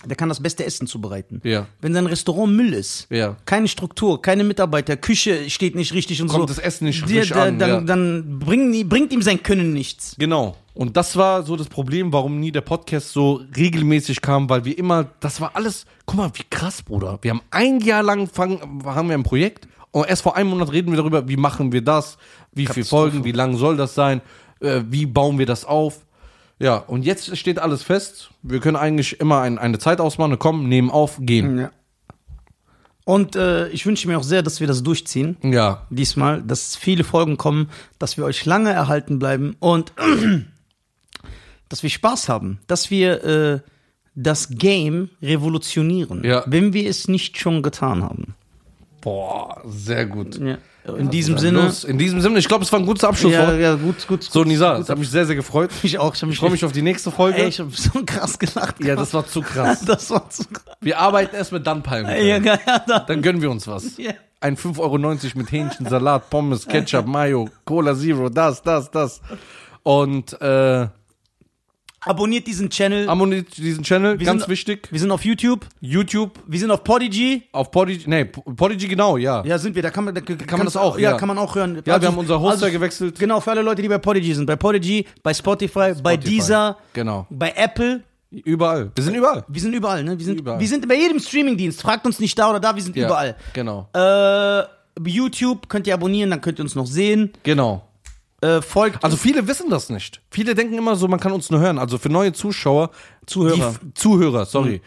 Der kann das beste Essen zubereiten. Ja. Wenn sein Restaurant Müll ist, Ja. keine Struktur, keine Mitarbeiter, Küche steht nicht richtig und so. Kommt das Essen nicht richtig der- an, Dann, ja. dann bringt, bringt ihm sein Können nichts. Genau. Und das war so das Problem, warum nie der Podcast so regelmäßig kam, weil wir immer, das war alles, guck mal, wie krass, Bruder. Wir haben ein Jahr lang fangen, haben wir ein Projekt und erst vor einem Monat reden wir darüber, wie machen wir das, wie viele Katastrophe. Folgen, wie lang soll das sein, äh, wie bauen wir das auf. Ja, und jetzt steht alles fest. Wir können eigentlich immer ein, eine Zeit ausmachen, kommen, nehmen auf, gehen. Ja. Und äh, ich wünsche mir auch sehr, dass wir das durchziehen. Ja, Diesmal, dass viele Folgen kommen, dass wir euch lange erhalten bleiben und (clears throat) dass wir Spaß haben, dass wir äh, das Game revolutionieren, Ja. wenn wir es nicht schon getan haben. boah, sehr gut. Ja. In diesem Sinne. Los. In diesem Sinne, ich glaube, es war ein gutes Abschlusswort. Ja, ja, gut, gut. So, Nisa, gut. das hat mich sehr, sehr gefreut. Ich auch. Ich, Ich freue mich auf die nächste Folge. Ey, ich hab so krass gelacht. ja, das war zu krass. (laughs) das war zu krass. Wir arbeiten erst mit Dannpalmen. Ja, ja, ja, da. Dann gönnen wir uns was. (laughs) Ja. Ein 5,90 Euro mit Hähnchen, Salat, Pommes, Ketchup, Mayo, Cola Zero, das, das, das. Und äh, Abonniert diesen Channel. abonniert diesen Channel, Wir ganz sind- wichtig. wir sind auf YouTube. YouTube, Wir sind auf Podigy. auf Podigy, nee, Podigy genau, ja. Ja, sind wir. Da kann man, da kann man das auch, Ja, ja. kann man auch hören. Ja, wir haben unser Hoster gewechselt. Genau, für alle Leute, die bei Podigy sind. Bei Podigy, bei Spotify, bei Deezer, Genau. bei Apple. Überall. Wir sind überall. Wir sind überall, ne? Wir sind, Überall. wir sind bei jedem Streamingdienst. Fragt uns nicht da oder da, wir sind Ja, überall. Genau. Äh, YouTube könnt ihr abonnieren, dann könnt ihr uns noch sehen. Genau. Äh, folgt. Also viele wissen das nicht. Viele denken immer so, man kann uns nur hören. Also für neue Zuschauer, Zuhörer. die, Zuhörer, sorry.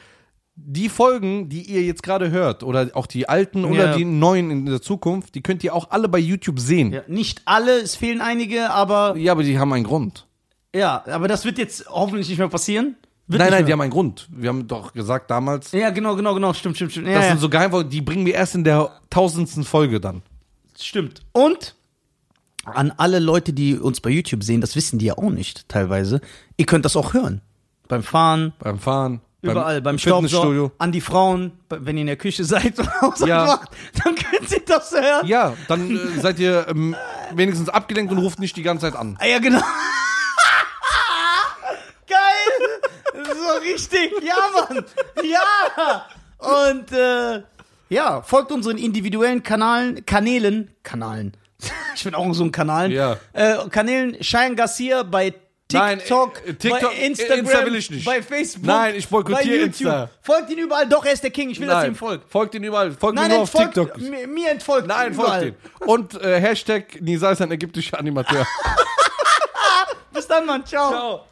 Die Folgen, die ihr jetzt gerade hört, oder auch die alten oder Ja. die neuen in der Zukunft, die könnt ihr auch alle bei YouTube sehen. Ja, ja, nicht alle, es fehlen einige, aber aber die haben einen Grund. ja, aber das wird jetzt hoffentlich nicht mehr passieren. Wird nein, nein, mehr. die haben einen Grund. Wir haben doch gesagt damals, Ja, genau, genau, genau, stimmt, stimmt, stimmt. Ja, das ja. sind so Geheimfolgen, die bringen wir erst in der tausendsten Folge dann. Stimmt. Und an alle Leute, die uns bei YouTube sehen, das wissen die ja auch nicht teilweise. Ihr könnt das auch hören. Beim Fahren, Beim Fahren, überall, beim, Fitnessstudio. Staubsaugen, an die Frauen, wenn ihr in der Küche seid Haushalt Ja. macht, dann könnt ihr das hören. Ja, dann äh, seid ihr ähm, wenigstens abgelenkt und ruft nicht die ganze Zeit an. Ah, ja genau. (laughs) richtig. Ja, Mann. Ja. Und äh, ja, folgt unseren individuellen Kanalen, Kanälen, Kanalen. (laughs) Ich bin auch so ein Kanalen. Ja. Äh, Kanälen Cheyenne Garcia bei Nein, TikTok, äh, TikTok, bei Instagram, Insta will ich nicht. bei Facebook, Nein, ich boykottiere bei YouTube. Insta. Folgt ihn überall. Doch, er ist der King. Ich will, dass ihr ihm folgt. folgt ihn überall. Folgt Nein, mir nur auf TikTok. Mir, entfolgt Nein, folgt ihn. Und äh, Hashtag Nisa ist ein ägyptischer Animateur. (laughs) Bis dann, Mann. Ciao. Ciao.